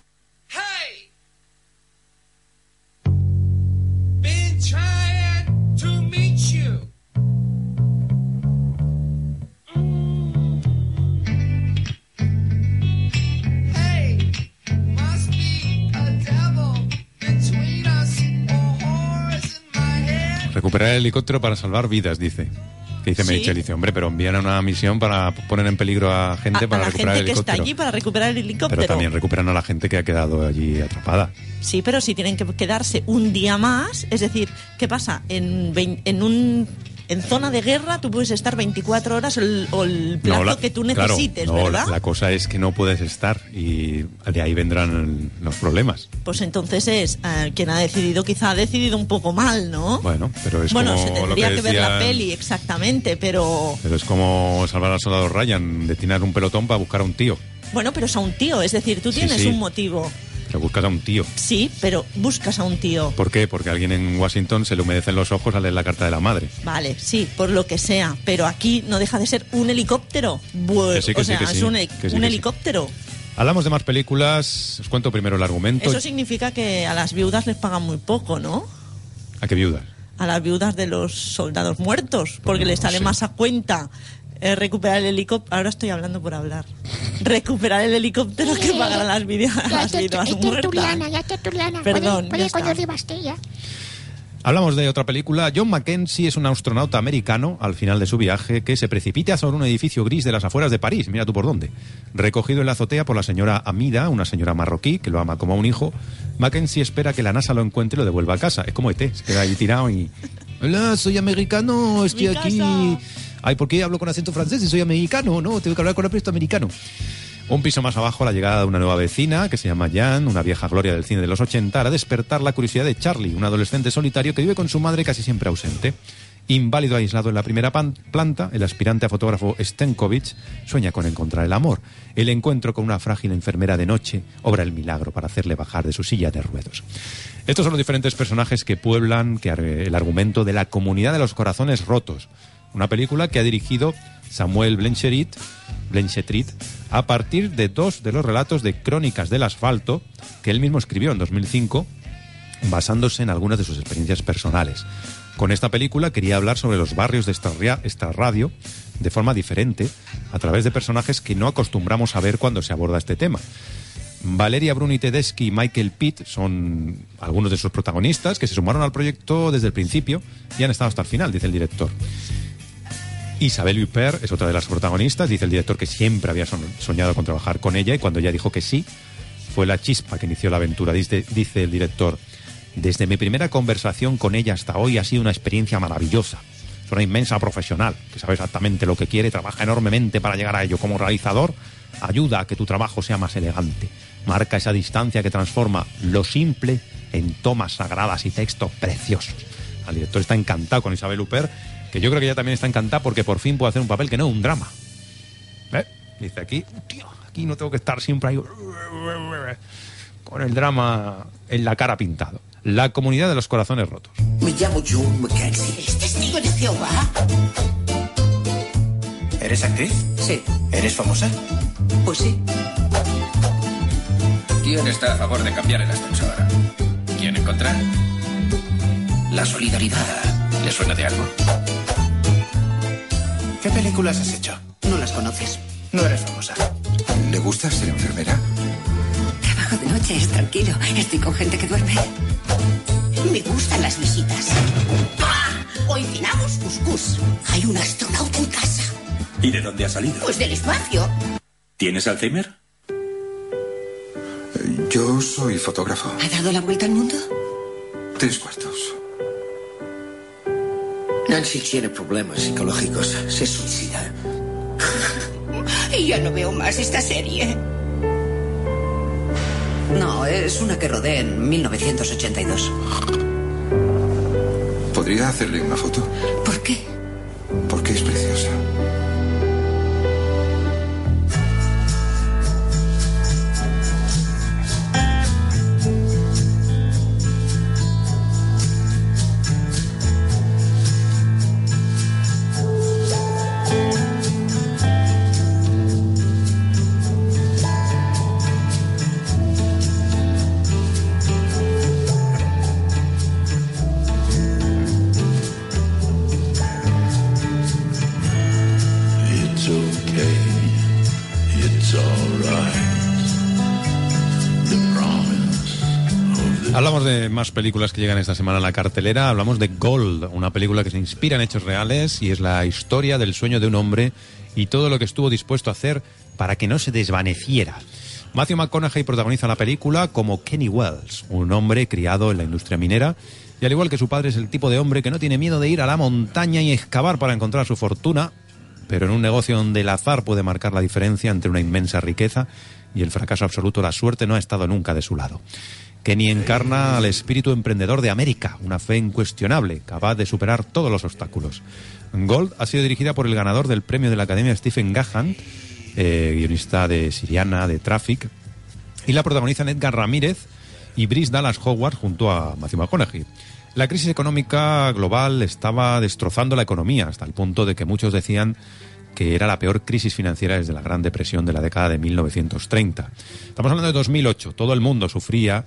Recuperar el helicóptero para salvar vidas, dice. Que dice Sí. Mitchell, dice, hombre, pero envían a una misión para poner en peligro a gente A, para a la recuperar gente el que está helicóptero. allí para recuperar el helicóptero. Pero también recuperan a la gente que ha quedado allí atrapada. Sí, pero si tienen que quedarse un día más, es decir, ¿qué pasa? En, en un en zona de guerra tú puedes estar 24 horas o el, o el plazo la- que tú claro, necesites, no, ¿verdad? La, la cosa es que no puedes estar y de ahí vendrán los problemas. Pues entonces es eh, quien ha decidido, quizá ha decidido un poco mal, ¿no? Bueno, pero es bueno, como se tendría que que, ver la peli exactamente, pero Pero es como salvar al soldado Ryan, destinar un pelotón para buscar a un tío. bueno, pero es a un tío, es decir, tú Sí, tienes sí. un motivo. Buscas a un tío. Sí, pero buscas a un tío. ¿Por qué? Porque a alguien en Washington se le humedecen los ojos al leer la carta de la madre. Vale, sí, por lo que sea, pero aquí no deja de ser un helicóptero. Sí, o sí, sea, es un, helicóptero. Hablamos de más películas. Os cuento primero el argumento. Eso significa que a las viudas les pagan muy poco, ¿no? ¿A qué viudas? A las viudas de los soldados muertos, porque les sale sé. más a cuenta eh, recuperar el helicóptero. Ahora estoy hablando por hablar. Recuperar el helicóptero que pagar a las, vidas las es muertas. tertuliana, ya tertuliana. Perdón, Puede, puede ya. Hablamos de otra película. John Mackenzie es un astronauta americano al final de su viaje que se precipita sobre un edificio gris de las afueras de París. Mira tú por dónde. Recogido en la azotea por la señora Amida, una señora marroquí que lo ama como a un hijo, Mackenzie espera que la NASA lo encuentre y lo devuelva a casa. Es como ET, se queda ahí tirado y... Hola, soy americano, estoy aquí... casa. Ay, ¿por qué hablo con acento francés si soy americano? No, tengo que hablar con acento americano. Un piso más abajo, la llegada de una nueva vecina, que se llama Jan, una vieja gloria del cine de los 80, hará despertar la curiosidad de Charlie, un adolescente solitario que vive con su madre casi siempre ausente. Inválido aislado en la primera planta, el aspirante a fotógrafo Stenkovich sueña con encontrar el amor. El encuentro con una frágil enfermera de noche obra el milagro para hacerle bajar de su silla de ruedos. Estos son los diferentes personajes que pueblan el argumento de la comunidad de los corazones rotos. Una película que ha dirigido Samuel Blancherit, Blanchetrit a partir de dos de los relatos de Crónicas del Asfalto que él mismo escribió en 2005 basándose en algunas de sus experiencias personales. Con esta película quería hablar sobre los barrios de esta radio de forma diferente, a través de personajes que no acostumbramos a ver cuando se aborda este tema. Valeria Bruni Tedeschi y Michael Pitt son algunos de sus protagonistas que se sumaron al proyecto desde el principio y han estado hasta el final, dice el director. Isabel Huppert es otra de las protagonistas, dice el director que siempre había soñado con trabajar con ella y cuando ella dijo que sí, fue la chispa que inició la aventura, dice, dice el director. Desde mi primera conversación con ella hasta hoy ha sido una experiencia maravillosa. Es una inmensa profesional que sabe exactamente lo que quiere, trabaja enormemente para llegar a ello. Como realizador, ayuda a que tu trabajo sea más elegante. Marca esa distancia que transforma lo simple en tomas sagradas y textos preciosos. El director está encantado con Isabel Huppert, que yo creo que ella también está encantada porque por fin puede hacer un papel que no es un drama. ¿Ve? Dice aquí, tío, aquí no tengo que estar siempre ahí con el drama en la cara pintado. La comunidad de los corazones rotos. Me llamo John Mackenzie. ¿Es testigo de Jehová? ¿Eres actriz? Sí. ¿Eres famosa? Pues sí. ¿Quién está a favor de cambiar el ascensor? ¿Quién en contra? La solidaridad. ¿Le suena de algo? ¿Qué películas has hecho? No las conoces. No eres famosa. ¿Le gusta ser enfermera? Trabajo de noche, es tranquilo. Estoy con gente que duerme. Me gustan las visitas. ¡Ah! Hoy cenamos cuscús. Hay un astronauta en casa. ¿Y de dónde has salido? Pues del espacio. ¿Tienes Alzheimer? Yo soy fotógrafo. ¿Ha dado la vuelta al mundo? Tres cuartos. Nancy tiene problemas psicológicos. Se suicida. y (laughs) ya no veo más esta serie. No, es una que rodé en 1982. ¿Podría hacerle una foto? ¿Por qué? Porque es preciosa. Más películas que llegan esta semana a la cartelera. Hablamos de Gold, una película que se inspira en hechos reales y es la historia del sueño de un hombre y todo lo que estuvo dispuesto a hacer para que no se desvaneciera. Matthew McConaughey protagoniza la película como Kenny Wells, un hombre criado en la industria minera y al igual que su padre es el tipo de hombre que no tiene miedo de ir a la montaña y excavar para encontrar su fortuna, pero en un negocio donde el azar puede marcar la diferencia entre una inmensa riqueza y el fracaso absoluto, la suerte no ha estado nunca de su lado. Kenny encarna al espíritu emprendedor de América, una fe incuestionable, capaz de superar todos los obstáculos. Gold ha sido dirigida por el ganador del premio de la Academia Stephen Gahan, eh, guionista de Siriana, de Traffic, y la protagonizan Edgar Ramírez y Brice Dallas Howard junto a Matthew McConaughey. La crisis económica global estaba destrozando la economía hasta el punto de que muchos decían que era la peor crisis financiera desde la Gran Depresión de la década de 1930. Estamos hablando de 2008. Todo el mundo sufría,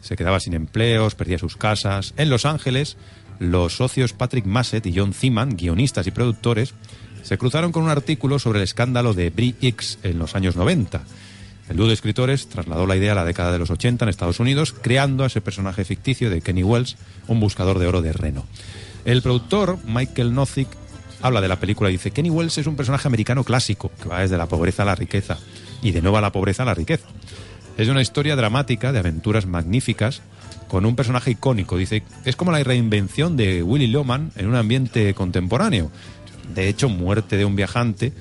se quedaba sin empleos, perdía sus casas. En Los Ángeles, los socios Patrick Massett y John Zeman, guionistas y productores, se cruzaron con un artículo sobre el escándalo de Brie X en los años 90. El dúo de escritores trasladó la idea a la década de los 80 en Estados Unidos, creando a ese personaje ficticio de Kenny Wells, un buscador de oro de Reno. El productor, Michael Nozick, habla de la película y dice, Kenny Wells es un personaje americano clásico, que va desde la pobreza a la riqueza, y de nuevo a la pobreza a la riqueza. Es una historia dramática de aventuras magníficas, con un personaje icónico. Dice, es como la reinvención de Willy Loman en un ambiente contemporáneo. De hecho, Muerte de un viajante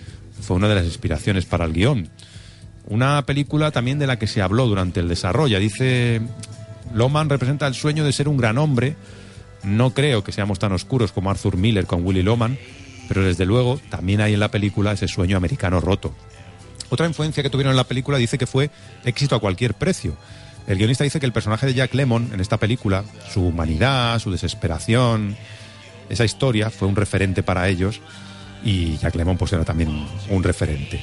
fue una de las inspiraciones para el guion. Una película también de la que se habló durante el desarrollo. Dice, Loman representa el sueño de ser un gran hombre. No creo que seamos tan oscuros como Arthur Miller con Willy Loman, pero desde luego también hay en la película ese sueño americano roto. Otra influencia que tuvieron en la película dice que fue éxito a cualquier precio. El guionista dice que el personaje de Jack Lemmon en esta película, su humanidad, su desesperación, esa historia fue un referente para ellos y Jack Lemmon pues era también un referente.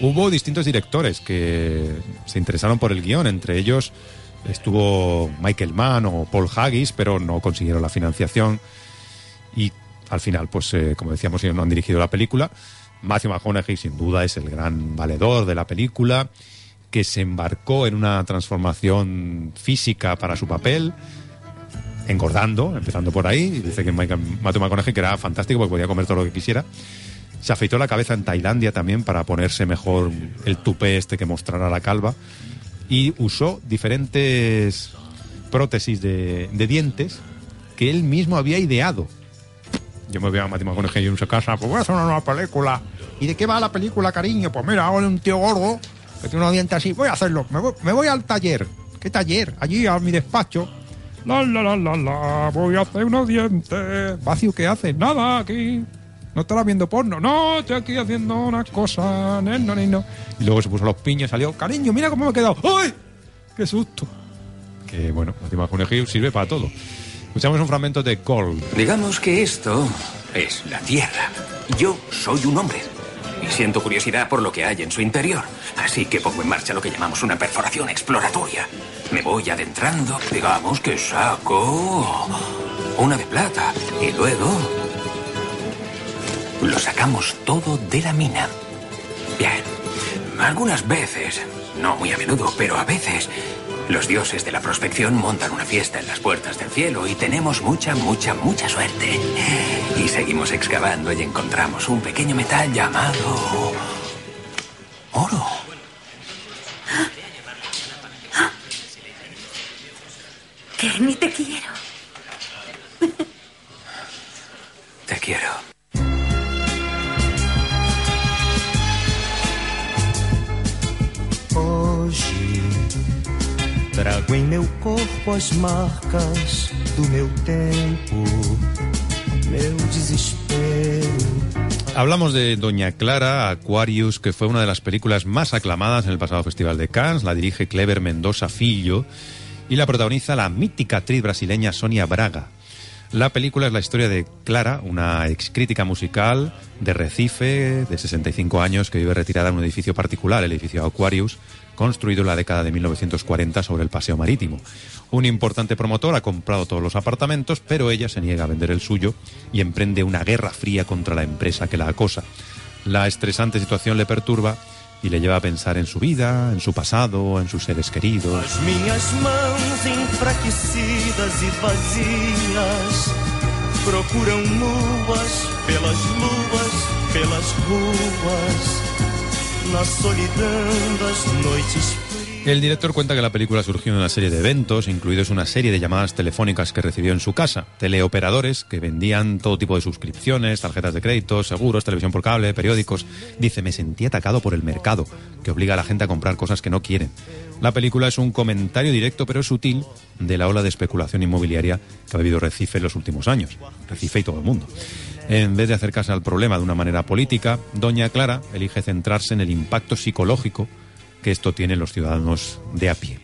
Hubo distintos directores que se interesaron por el guion, entre ellos estuvo Michael Mann o Paul Haggis, pero no consiguieron la financiación y al final, pues eh, como decíamos, ellos no han dirigido la película. Matthew McConaughey sin duda es el gran valedor de la película, que se embarcó en una transformación física para su papel, engordando, empezando por ahí. Dice que Matthew McConaughey que era fantástico porque podía comer todo lo que quisiera. Se afeitó la cabeza en Tailandia también para ponerse mejor el tupé este que mostrara la calva. Y usó diferentes prótesis de dientes que él mismo había ideado. Yo me voy a Matthew McConaughey en su casa, pues voy a hacer una nueva película. ¿Y de qué va la película, cariño? Pues mira, de un tío gordo que tiene dientes así. Voy a hacerlo. Me voy, al taller. ¿Qué taller? Allí a mi despacho. La, la, la, la, la. Voy a hacer unos dientes. Vacío, ¿qué haces? Nada, aquí. ¿No estarás viendo porno? No, estoy aquí haciendo una cosa. No, no, no. Y luego se puso los piños, salió. Cariño, mira cómo me he quedado. ¡Ay! ¡Qué susto! Que bueno, Matthew McConaughey sirve para todo. Escuchamos un fragmento de Gold. Digamos que esto es la Tierra. Yo soy un hombre. Y siento curiosidad por lo que hay en su interior. Así que pongo en marcha lo que llamamos una perforación exploratoria. Me voy adentrando, digamos que saco una de plata. Y luego lo sacamos todo de la mina. Bien. Algunas veces, no muy a menudo, pero a veces, los dioses de la prospección montan una fiesta en las puertas del cielo y tenemos mucha, mucha, mucha suerte. Y seguimos excavando y encontramos un pequeño metal llamado oro. Que ni te quiero. (laughs) Te quiero. Hoje Hablamos de Doña Clara, Aquarius, que fue una de las películas más aclamadas en el pasado Festival de Cannes. La dirige Clever Mendoza Filho y la protagoniza la mítica actriz brasileña Sonia Braga. La película es la historia de Clara, una ex crítica musical de Recife, de 65 años, que vive retirada en un edificio particular, el edificio Aquarius, construido en la década de 1940 sobre el Paseo Marítimo. Un importante promotor ha comprado todos los apartamentos, pero ella se niega a vender el suyo y emprende una guerra fría contra la empresa que la acosa. La estresante situación le perturba y le lleva a pensar en su vida, en su pasado, en sus seres queridos. As minhas mãos enfraquecidas e vazias procuram nuas pelas luas, pelas ruas, El director cuenta que la película surgió en una serie de eventos, incluidos una serie de llamadas telefónicas que recibió en su casa, teleoperadores que vendían todo tipo de suscripciones, tarjetas de crédito, seguros, televisión por cable, periódicos. Dice, me sentí atacado por el mercado, que obliga a la gente a comprar cosas que no quieren. La película es un comentario directo pero sutil de la ola de especulación inmobiliaria que ha vivido Recife en los últimos años. Recife y todo el mundo. En vez de acercarse al problema de una manera política, Doña Clara elige centrarse en el impacto psicológico que esto tiene en los ciudadanos de a pie.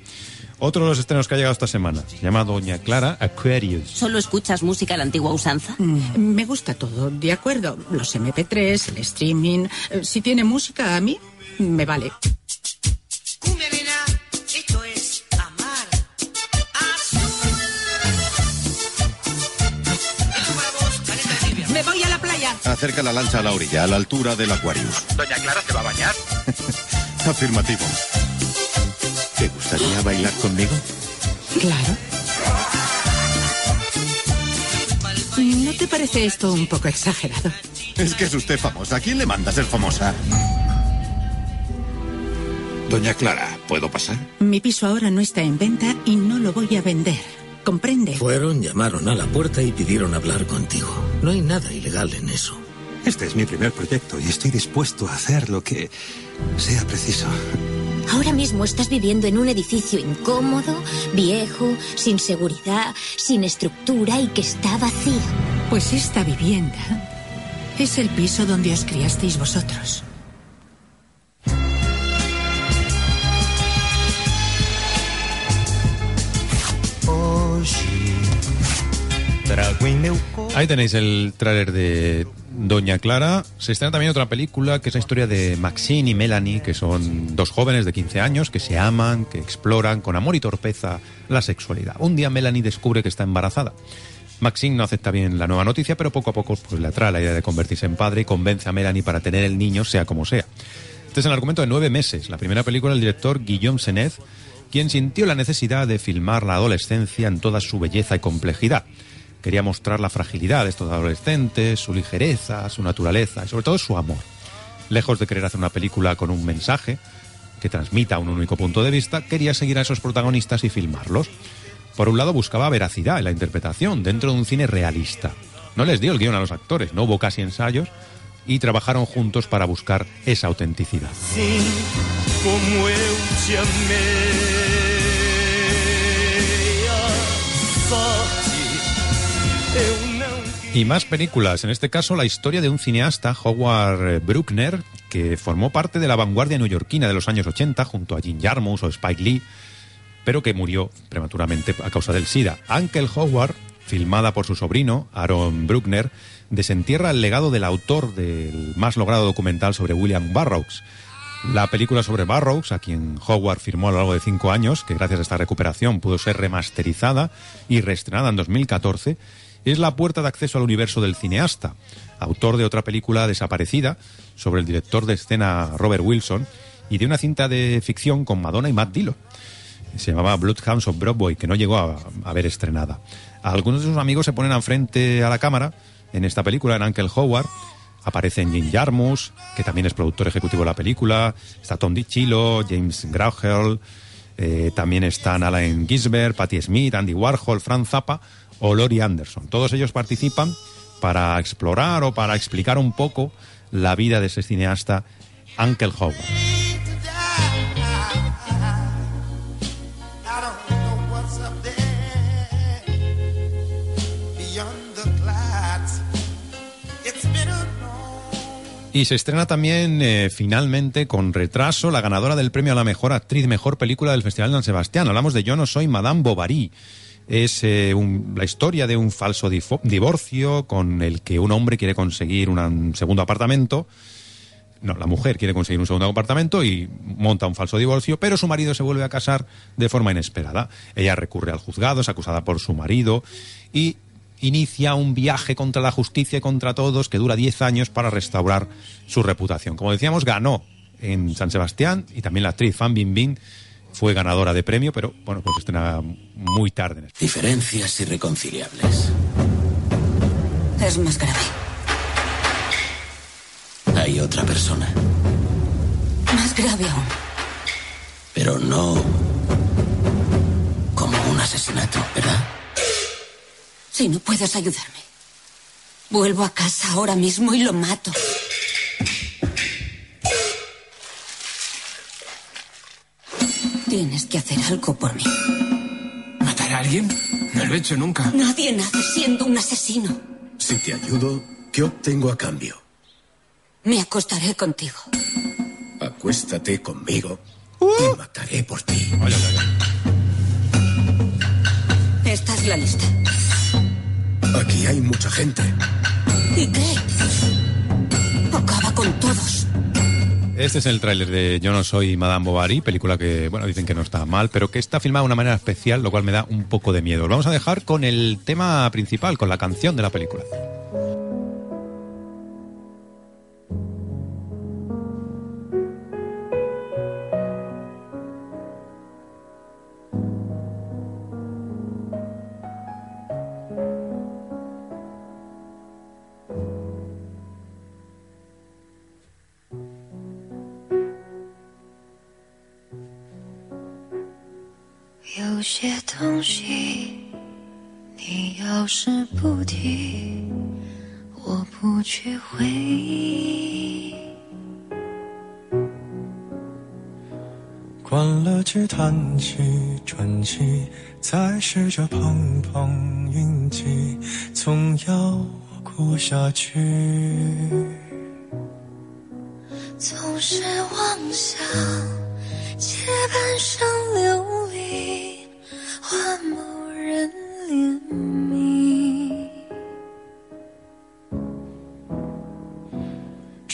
Otro de los estrenos que ha llegado esta semana se llama Doña Clara Aquarius. ¿Solo escuchas música a la antigua usanza? Mm, Me gusta todo, de acuerdo. Los MP3, el streaming. Eh, Si tiene música a mí, me vale. Acerca la lancha a la orilla, a la altura del Aquarius. Doña Clara se va a bañar. (laughs) Afirmativo. ¿Te gustaría bailar conmigo? Claro. ¿No te parece esto un poco exagerado? Es que es usted famosa. ¿A quién le manda ser famosa? Doña Clara, ¿puedo pasar? Mi piso ahora no está en venta y no lo voy a vender. ¿Comprende? Fueron, llamaron a la puerta y pidieron hablar contigo. No hay nada ilegal en eso. Este es mi primer proyecto y estoy dispuesto a hacer lo que sea preciso. Ahora mismo estás viviendo en un edificio incómodo, viejo, sin seguridad, sin estructura y que está vacío. Pues esta vivienda es el piso donde os criasteis vosotros. Ahí tenéis el tráiler de Doña Clara. Se estrena también otra película que es la historia de Maxine y Melanie, que son dos jóvenes de 15 años que se aman, que exploran con amor y torpeza la sexualidad. Un día Melanie descubre que está embarazada. Maxine no acepta bien la nueva noticia, pero poco a poco pues, le atrae la idea de convertirse en padre y convence a Melanie para tener el niño, sea como sea. Este es el argumento de nueve meses. La primera película del director Guillaume Senez, quien sintió la necesidad de filmar la adolescencia en toda su belleza y complejidad. Quería mostrar la fragilidad de estos adolescentes, su ligereza, su naturaleza y sobre todo su amor. Lejos de querer hacer una película con un mensaje que transmita un único punto de vista, quería seguir a esos protagonistas y filmarlos. Por un lado buscaba veracidad en la interpretación dentro de un cine realista. No les dio el guion a los actores, no hubo casi ensayos y trabajaron juntos para buscar esa autenticidad. Sim, como Y más películas, en este caso la historia de un cineasta, Howard Bruckner, que formó parte de la vanguardia neoyorquina de los años 80 junto a Jim Jarmusch o Spike Lee, pero que murió prematuramente a causa del SIDA. Uncle Howard, filmada por su sobrino, Aaron Bruckner, desentierra el legado del autor del más logrado documental sobre William Burroughs. La película sobre Burroughs, a quien Howard firmó a lo largo de cinco años, que gracias a esta recuperación pudo ser remasterizada y reestrenada en 2014, es la puerta de acceso al universo del cineasta, autor de otra película desaparecida sobre el director de escena Robert Wilson y de una cinta de ficción con Madonna y Matt Dillon. Se llamaba Bloodhounds of Broadway, que no llegó a, ver estrenada. Algunos de sus amigos se ponen al frente a la cámara en esta película, en Uncle Howard. Aparecen Jim Jarmusch, que también es productor ejecutivo de la película. Está Tom DiCillo, James Grauhel. eh, también están Alan Gisbert, Patti Smith, Andy Warhol, Frank Zappa o Laurie Anderson. Todos ellos participan para explorar o para explicar un poco la vida de ese cineasta, Uncle Howard. Y se estrena también eh, finalmente con retraso la ganadora del premio a la mejor actriz, mejor película del Festival de San Sebastián. Hablamos de Yo no soy Madame Bovary. Es eh, un- la historia de un falso divorcio con el que un hombre quiere conseguir un segundo apartamento. No, la mujer quiere conseguir un segundo apartamento y monta un falso divorcio, pero su marido se vuelve a casar de forma inesperada. Ella recurre al juzgado, es acusada por su marido y inicia un viaje contra la justicia y contra todos que dura 10 años para restaurar su reputación. Como decíamos, ganó en San Sebastián y también la actriz Fan Bingbing fue ganadora de premio, pero bueno, pues estrena muy tarde. en. Diferencias irreconciliables. Es más grave. Hay otra persona, Más grave aún. pero no como un asesinato, ¿verdad? Si no puedes ayudarme, vuelvo a casa ahora mismo y lo mato. Tienes que hacer algo por mí. ¿Matar a alguien? No lo he hecho nunca. Nadie nace siendo un asesino. Si te ayudo, ¿qué obtengo a cambio? Me acostaré contigo. Acuéstate conmigo y mataré por ti. Esta es la lista. Aquí hay mucha gente. ¿Y qué? Este es el tráiler de Yo no soy Madame Bovary, película que, bueno, dicen que no está mal, pero que está filmada de una manera especial, lo cual me da un poco de miedo. Vamos a dejar con el tema principal, con la canción de la película. 你要是不提，我不去回忆。关了机，叹气，喘气，再试着碰碰运气，总要过下去。总是妄想借半生流离换某人怜悯。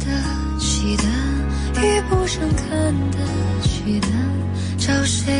得起的遇不上看得起的，找谁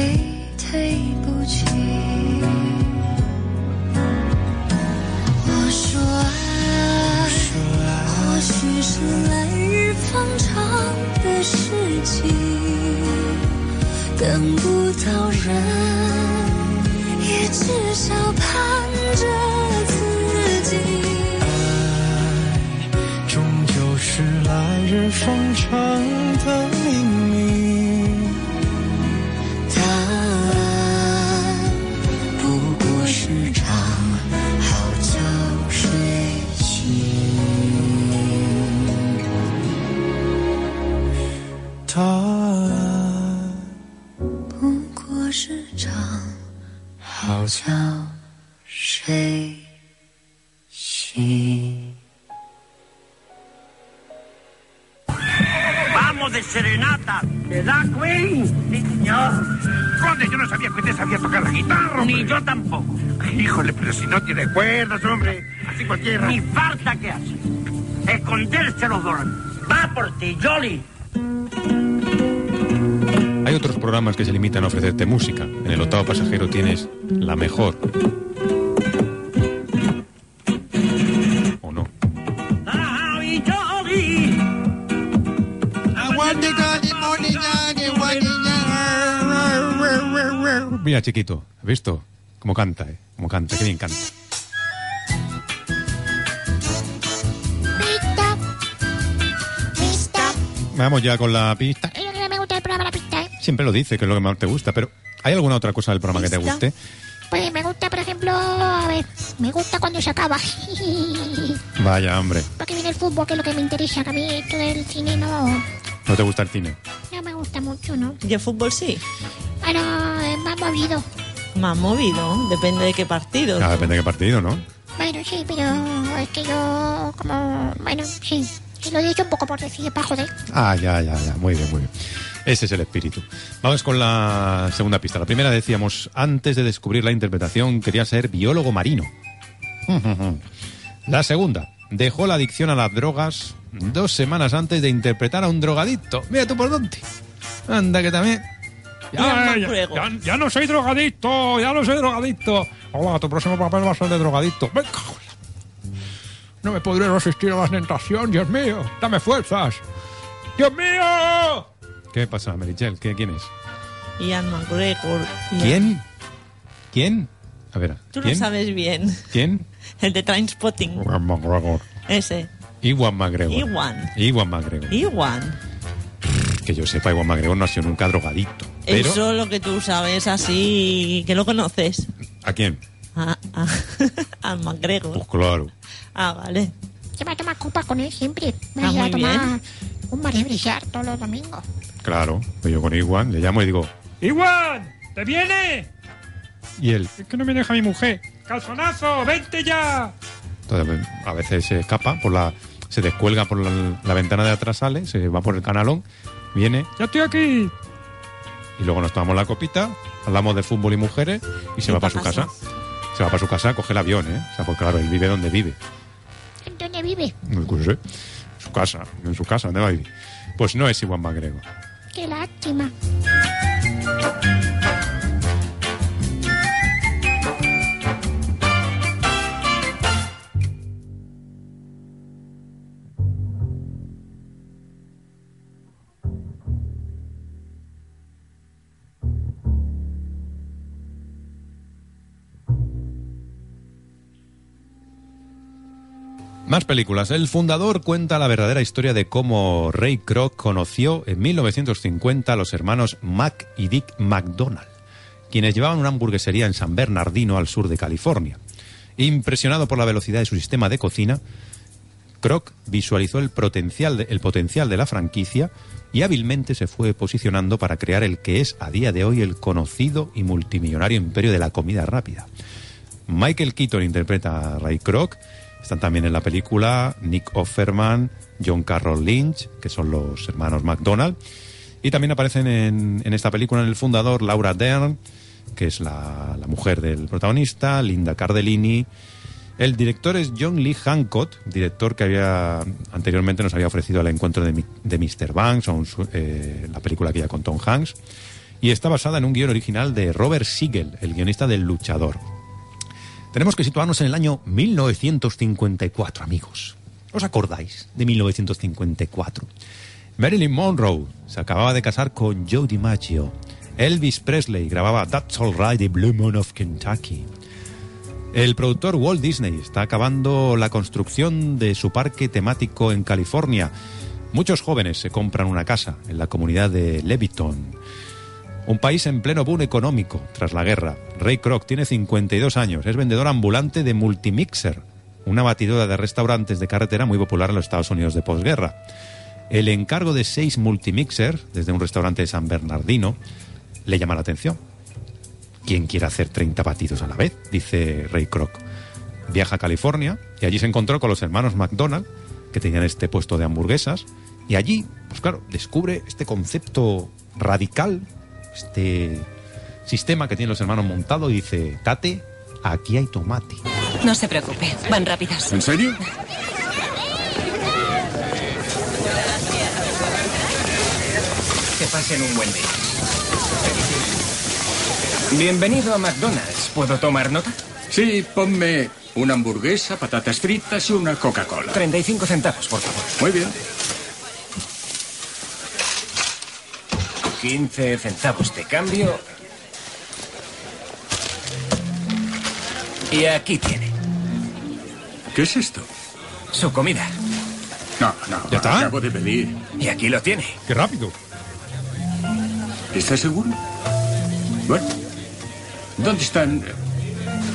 cuerdas, hombre. Así cualquiera. Ni falta que hace. Esconderse los dos. Va por ti, Jolly. Hay otros programas que se limitan a ofrecerte música. En el octavo pasajero tienes la mejor. ¿O no? Mira, chiquito, ¿has visto? Cómo canta, ¿eh? Cómo canta, qué bien canta. Vamos ya con la pista. Es lo que me gusta del programa La Pista, ¿eh? Siempre lo dice, que es lo que más te gusta, pero ¿hay alguna otra cosa del programa que te guste? Pues me gusta, por ejemplo, a ver, me gusta cuando se acaba. (laughs) Vaya, hombre, Porque viene el fútbol, que es lo que me interesa, que a mí esto del cine no, ¿no te gusta el cine? no me gusta mucho, ¿no? ¿Y el fútbol sí? Bueno, es más movido. Más movido, depende de qué partido. Ah, depende de qué partido, ¿no? Bueno, sí, pero es que yo, como, bueno, sí, sí lo he dicho un poco por decir, para joder. Ah, ya, ya, ya. Muy bien, muy bien. Ese es el espíritu. Vamos con la segunda pista. La primera decíamos, antes de descubrir la interpretación, quería ser biólogo marino. La segunda, dejó la adicción a las drogas dos semanas antes de interpretar a un drogadicto. Mira tú por dónde. Anda, que también. Ya, ya, ya- ya no soy drogadicto, ya no soy drogadicto. Hola, tu próximo papel va a ser de drogadicto. La- No me podré resistir a la tentación, Dios mío. Dame fuerzas. ¡Dios mío! ¿Qué pasa, Merichel? ¿Qué, ¿Quién es? Ian McGregor. Ian- ¿Quién? ¿Quién? A ver, Tú ¿quién? lo sabes bien. ¿Quién? (laughs) El de Trainspotting. Iwan McGregor. Ese. Iwan McGregor. Iwan. Iwan McGregor. Iwan. Que yo sepa, Iwan McGregor no ha sido nunca drogadicto. Pero, Eso es lo que tú sabes así, que lo conoces. ¿a quién? A, a, (laughs) a McGregor. Pues claro. Ah, vale. Se va a tomar copa con él siempre. Me Ah, voy a tomar bien. un Brillar todos los domingos. Claro. Pues yo con Iwan le llamo y digo, ¡Igual! ¿Te viene? y él, Es que no me deja mi mujer. ¡Calzonazo! ¡Vente ya! entonces, a veces se escapa por la, se descuelga por la, la ventana de atrás, sale, se va por el canalón, viene ¡Ya estoy aquí! y luego nos tomamos la copita, hablamos de fútbol y mujeres y se ¿Y va para pa' su casa. Se va para su casa, coge el avión, ¿eh? O sea, pues claro, él vive donde vive. ¿En dónde vive? No sé. Su casa, en su casa, ¿dónde va a vivir? Pues no es Iwan McGregor. Qué lástima. Más películas. El fundador cuenta la verdadera historia de cómo Ray Kroc conoció en 1950 a los hermanos Mac y Dick McDonald, quienes llevaban una hamburguesería en San Bernardino, al sur de California. Impresionado por la velocidad de su sistema de cocina, Kroc visualizó el potencial, de, el potencial de la franquicia y hábilmente se fue posicionando para crear el que es a día de hoy el conocido y multimillonario imperio de la comida rápida. Michael Keaton interpreta a Ray Kroc. Están también en la película Nick Offerman, John Carroll Lynch, que son los hermanos McDonald. Y también aparecen en, en esta película en el fundador Laura Dern, que es la, mujer del protagonista, Linda Cardellini. El director es John Lee Hancock, director que había anteriormente nos había ofrecido el encuentro de, de Mr. Banks, o un eh, la película que ya con Tom Hanks. Y está basada en un guion original de Robert Siegel, el guionista del Luchador. Tenemos que situarnos en el año 1954, amigos. ¿Os acordáis de 1954? Marilyn Monroe se acababa de casar con Joe DiMaggio. Elvis Presley grababa That's All Right de Blue Moon of Kentucky. El productor Walt Disney está acabando la construcción de su parque temático en California. Muchos jóvenes se compran una casa en la comunidad de Leviton. Un país en pleno boom económico tras la guerra. Ray Kroc tiene 52 años, es vendedor ambulante de Multimixer, una batidora de restaurantes de carretera muy popular en los Estados Unidos de posguerra. El encargo de seis Multimixer desde un restaurante de San Bernardino le llama la atención. ¿Quién quiere hacer 30 batidos a la vez? Dice Ray Kroc. Viaja a California y allí se encontró con los hermanos McDonald, que tenían este puesto de hamburguesas, Y allí, pues claro, descubre este concepto radical, este sistema que tienen los hermanos montado y dice, Tate, aquí hay tomate. No se preocupe, van rápidos. ¿En serio? Que pasen un buen día. Bienvenido a McDonald's. ¿Puedo tomar nota? Sí, ponme una hamburguesa, patatas fritas y una Coca-Cola. 35 centavos, por favor. Muy bien. 15 centavos de cambio. Y aquí tiene. ¿Qué es esto? Su comida. No, no, ¿Ya está? acabo de pedir. Y aquí lo tiene. ¡Qué rápido! ¿Estás seguro? Bueno. ¿Dónde están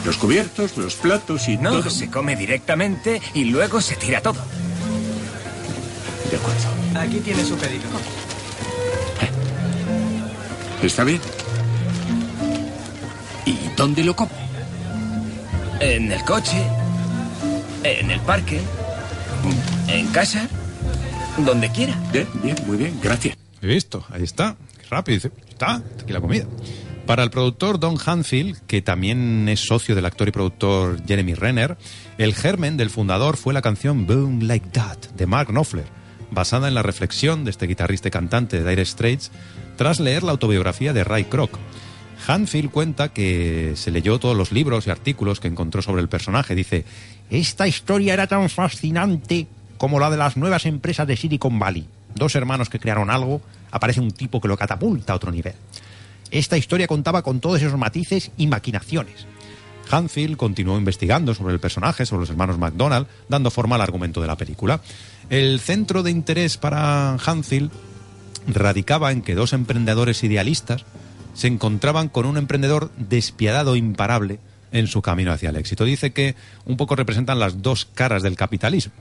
los cubiertos, los platos y No, todo? se come directamente y luego se tira todo. De acuerdo. Aquí tiene su pedido. ¿Está bien? ¿Y dónde lo como? En el coche, en el parque, en casa, donde quiera. Bien, bien, muy bien, gracias. He visto, ahí está. Qué rápido, dice, está, aquí la comida. Para el productor Don Hanfield, que también es socio del actor y productor Jeremy Renner, el germen del fundador fue la canción Boom Like That de Mark Knopfler, basada en la reflexión de este guitarrista y cantante de Dire Straits tras leer la autobiografía de Ray Kroc. Hanfield cuenta que se leyó todos los libros y artículos que encontró sobre el personaje. Dice, esta historia era tan fascinante como la de las nuevas empresas de Silicon Valley. Dos hermanos que crearon algo, aparece un tipo que lo catapulta a otro nivel. Esta historia contaba con todos esos matices y maquinaciones. Hanfield continuó investigando sobre el personaje, sobre los hermanos McDonald, dando forma al argumento de la película. El centro de interés para Hanfield radicaba en que dos emprendedores idealistas se encontraban con un emprendedor despiadado imparable en su camino hacia el éxito. Dice que un poco representan las dos caras del capitalismo.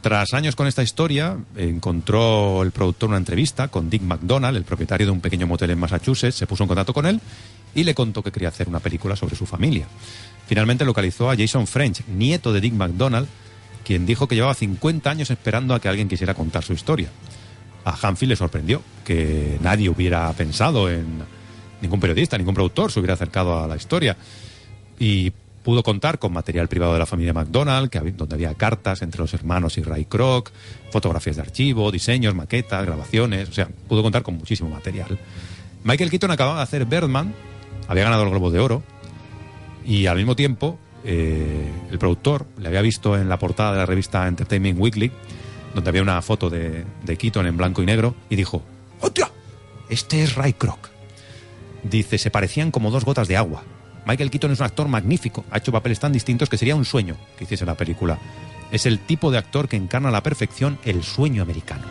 Tras años con esta historia, encontró el productor una entrevista con Dick McDonald, el propietario de un pequeño motel en Massachusetts, se puso en contacto con él y le contó que quería hacer una película sobre su familia. Finalmente localizó a Jason French, nieto de Dick McDonald, quien dijo que llevaba 50 años esperando a que alguien quisiera contar su historia. A Hanfield le sorprendió que nadie hubiera pensado en ningún periodista, ningún productor se hubiera acercado a la historia. Y pudo contar con material privado de la familia McDonald, que hab- donde había cartas entre los hermanos y Ray Kroc, fotografías de archivo, diseños, maquetas, grabaciones, o sea, pudo contar con muchísimo material. Michael Keaton acababa de hacer Birdman, había ganado el Globo de Oro, y al mismo tiempo eh, el productor le había visto en la portada de la revista Entertainment Weekly, donde había una foto de, de Keaton en blanco y negro, y dijo, ¡Hostia! Este es Ray Kroc. Dice, se parecían como dos gotas de agua. Michael Keaton es un actor magnífico, ha hecho papeles tan distintos que sería un sueño que hiciese la película. Es el tipo de actor que encarna a la perfección el sueño americano.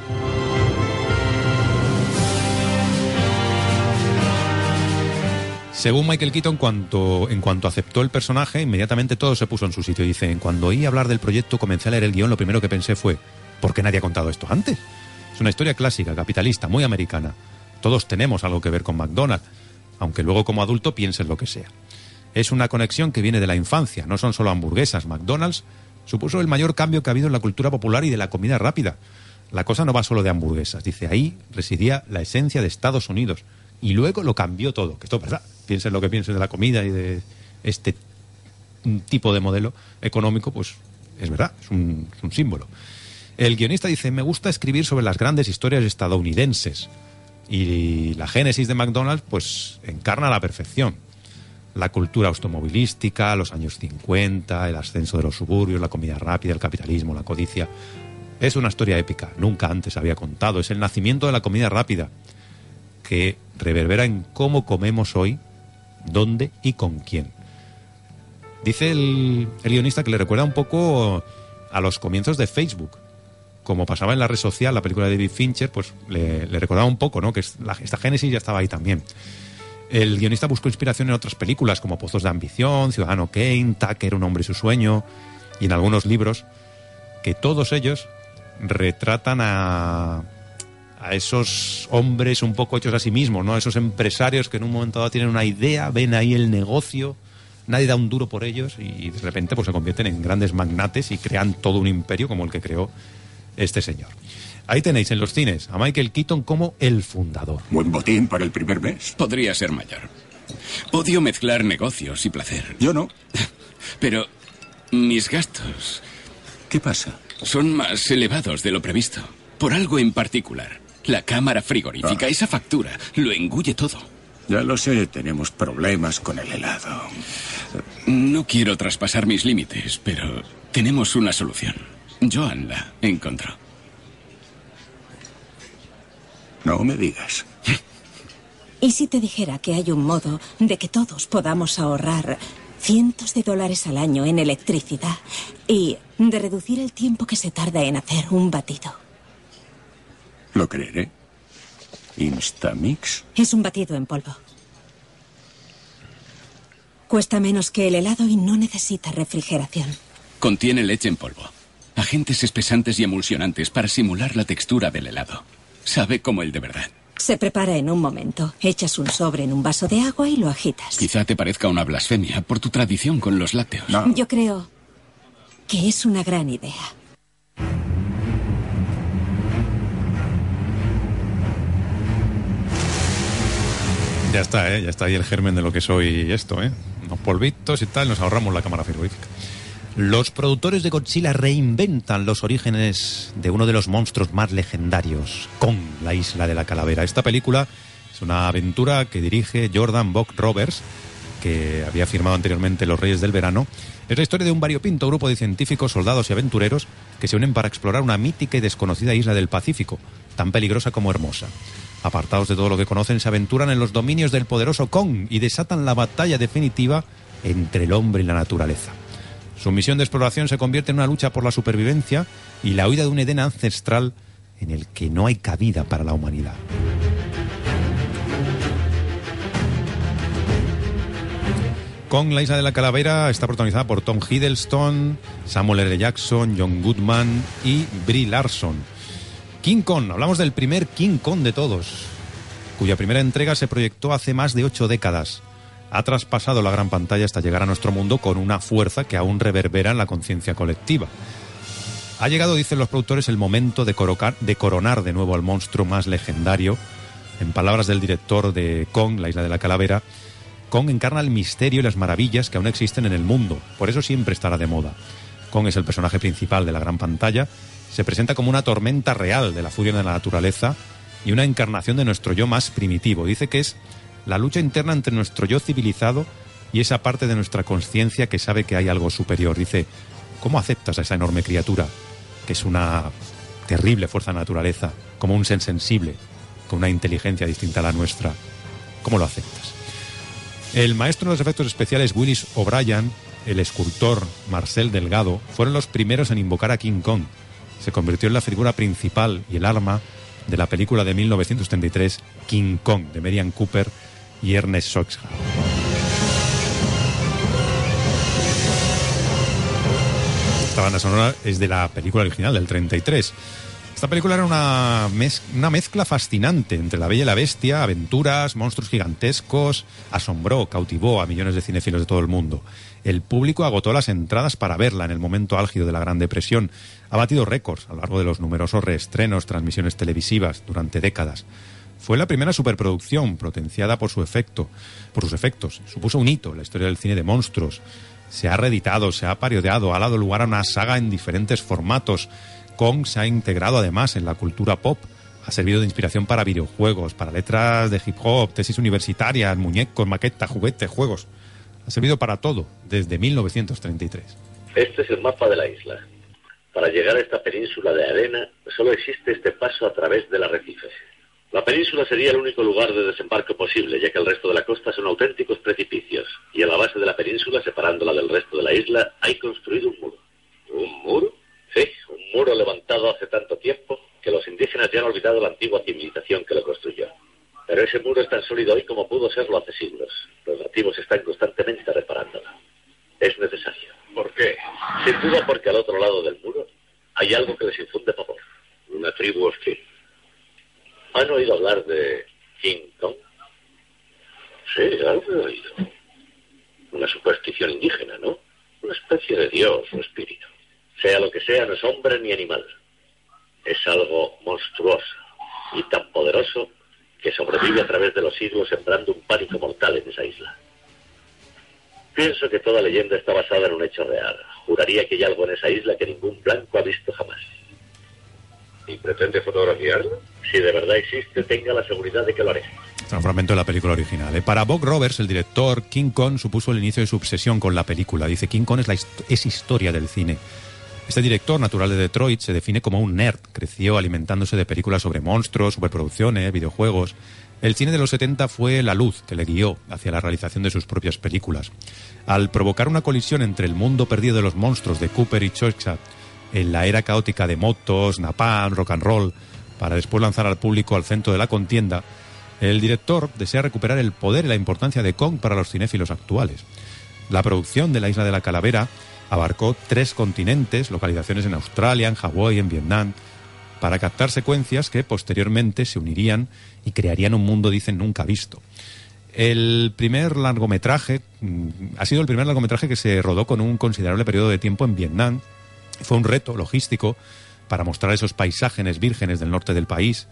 Según Michael Keaton, cuanto, en cuanto aceptó el personaje, inmediatamente todo se puso en su sitio. Dice, cuando oí hablar del proyecto, comencé a leer el guion, lo primero que pensé fue, ¿por qué nadie ha contado esto antes? Es una historia clásica, capitalista, muy americana. Todos tenemos algo que ver con McDonald's, aunque luego como adulto pienses lo que sea. Es una conexión que viene de la infancia, no son solo hamburguesas. McDonald's supuso el mayor cambio que ha habido en la cultura popular y de la comida rápida. La cosa no va solo de hamburguesas, dice, ahí residía la esencia de Estados Unidos. Y luego lo cambió todo, que esto es verdad. Piensen lo que piensen de la comida y de este tipo de modelo económico, pues es verdad, es un, es un símbolo. El guionista dice, me gusta escribir sobre las grandes historias estadounidenses. Y la génesis de McDonald's, pues, encarna a la perfección. La cultura automovilística, los años 50, el ascenso de los suburbios, la comida rápida, el capitalismo, la codicia. Es una historia épica, nunca antes había contado. Es el nacimiento de la comida rápida, que reverbera en cómo comemos hoy, dónde y con quién. Dice el, el guionista que le recuerda un poco a los comienzos de Facebook. Como pasaba en la red social, la película de David Fincher, pues le, recordaba un poco, ¿no? Que esta génesis ya estaba ahí también. El guionista buscó inspiración en otras películas como Pozos de Ambición, Ciudadano Kane, Tucker, Un hombre y su sueño, y en algunos libros, que todos ellos retratan a, a esos hombres un poco hechos a sí mismos, ¿no? A esos empresarios que en un momento dado tienen una idea, ven ahí el negocio, nadie da un duro por ellos y de repente pues se convierten en grandes magnates y crean todo un imperio como el que creó este señor. Ahí tenéis en los cines a Michael Keaton como el fundador. Buen botín para el primer mes. Podría ser mayor. Odio mezclar negocios y placer. Yo no. Pero mis gastos... ¿Qué pasa? Son más elevados de lo previsto. Por algo en particular. La cámara frigorífica, Ah. esa factura, lo engulle todo. Ya lo sé, tenemos problemas con el helado. No quiero traspasar mis límites, pero tenemos una solución. Joan la encontró. No me digas. ¿Y si te dijera que hay un modo de que todos podamos ahorrar cientos de dólares al año en electricidad y de reducir el tiempo que se tarda en hacer un batido? Lo creeré. Instamix. Es un batido en polvo. Cuesta menos que el helado y no necesita refrigeración. Contiene leche en polvo, agentes espesantes y emulsionantes para simular la textura del helado. Sabe como el de verdad. Se prepara en un momento. Echas un sobre en un vaso de agua y lo agitas. Quizá te parezca una blasfemia por tu tradición con los lácteos. Yo creo que es una gran idea. Ya está, ¿eh? Ya está ahí el germen de lo que soy esto, ¿eh? Unos polvitos y tal, nos ahorramos la cámara frigorífica. Los productores de Godzilla reinventan los orígenes de uno de los monstruos más legendarios, Kong, la isla de la calavera. Esta película es una aventura que dirige Jordan Bock Roberts, que había firmado anteriormente Los Reyes del Verano. Es la historia de un variopinto grupo de científicos, soldados y aventureros que se unen para explorar una mítica y desconocida isla del Pacífico, tan peligrosa como hermosa. Apartados de todo lo que conocen, se aventuran en los dominios del poderoso Kong y desatan la batalla definitiva entre el hombre y la naturaleza. Su misión de exploración se convierte en una lucha por la supervivencia y la huida de un Edén ancestral en el que no hay cabida para la humanidad. Kong, la isla de la calavera, está protagonizada por Tom Hiddleston, Samuel L. Jackson, John Goodman y Brie Larson. King Kong, hablamos del primer King Kong de todos, cuya primera entrega se proyectó hace más de ocho décadas. Ha traspasado la gran pantalla hasta llegar a nuestro mundo con una fuerza que aún reverbera en la conciencia colectiva. Ha llegado, dicen los productores, el momento de, de coronar de nuevo al monstruo más legendario. En palabras del director de Kong, la isla de la calavera, Kong encarna el misterio y las maravillas que aún existen en el mundo. Por eso siempre estará de moda. Kong es el personaje principal de la gran pantalla. Se presenta como una tormenta real de la furia de la naturaleza y una encarnación de nuestro yo más primitivo. Dice que es la lucha interna entre nuestro yo civilizado y esa parte de nuestra conciencia que sabe que hay algo superior. Dice, ¿cómo aceptas a esa enorme criatura, que es una terrible fuerza de naturaleza, como un ser sensible, con una inteligencia distinta a la nuestra? ¿Cómo lo aceptas? El maestro de los efectos especiales Willis O'Brien, el escultor Marcel Delgado, fueron los primeros en invocar a King Kong. Se convirtió en la figura principal y el arma de la película de 1933 King Kong, de Merian Cooper y Ernest Soxham. Esta banda sonora es de la película original, del 33. Esta película era una, mez- una mezcla fascinante entre la bella y la bestia, aventuras, monstruos gigantescos, asombró, cautivó a millones de cinéfilos de todo el mundo. El público agotó las entradas para verla en el momento álgido de la Gran Depresión. Ha batido récords a lo largo de los numerosos reestrenos, transmisiones televisivas durante décadas. Fue la primera superproducción potenciada por su efecto, por sus efectos. Supuso un hito en la historia del cine de monstruos. Se ha reeditado, se ha parodiado, ha dado lugar a una saga en diferentes formatos. Kong se ha integrado además en la cultura pop. Ha servido de inspiración para videojuegos, para letras de hip hop, tesis universitarias, muñecos, maquetas, juguetes, juegos. Ha servido para todo desde 1933. Este es el mapa de la isla. Para llegar a esta península de arena, solo existe este paso a través del arrecife. La península sería el único lugar de desembarco posible, ya que el resto de la costa son auténticos precipicios. Y a la base de la península, separándola del resto de la isla, hay construido un muro. ¿Un muro? Sí, un muro levantado hace tanto tiempo que los indígenas ya han olvidado la antigua civilización que lo construyó. Pero ese muro es tan sólido hoy como pudo serlo hace siglos. Los nativos están constantemente reparándolo. Es necesario. ¿Por qué? Sin duda porque al otro lado del muro hay algo que les infunde pavor. Una tribu hostil. ¿Han oído hablar de King Kong? Sí, algo he oído. Una superstición indígena, ¿no? Una especie de dios o espíritu. Sea lo que sea, no es hombre ni animal. es algo monstruoso y tan poderoso que sobrevive a través de los siglos sembrando un pánico mortal en esa isla. Pienso que toda leyenda está basada en un hecho real. Juraría que hay algo en esa isla que ningún blanco ha visto jamás. ¿Y pretende fotografiarlo? Si de verdad existe, tenga la seguridad de que lo haré. Un fragmento de la película original. ¿eh? Para Bob Roberts, el director, King Kong supuso el inicio de su obsesión con la película. Dice, King Kong es, la es historia del cine. Este director, natural de Detroit, se define como un nerd. Creció alimentándose de películas sobre monstruos, superproducciones, videojuegos. El cine de los 70 fue la luz que le guió hacia la realización de sus propias películas. Al provocar una colisión entre el mundo perdido de los monstruos de Cooper y Churchill en la era caótica de motos, napalm, rock and roll, para después lanzar al público al centro de la contienda, el director desea recuperar el poder y la importancia de Kong para los cinéfilos actuales. La producción de la Isla de la Calavera abarcó tres continentes, localizaciones en Australia, en Hawái, en Vietnam, para captar secuencias que posteriormente se unirían y crearían un mundo, dicen, nunca visto. El primer largometraje mm, ha sido el primer largometraje que se rodó con un considerable periodo de tiempo en Vietnam. Fue un reto logístico para mostrar esos paisajes vírgenes del norte del país.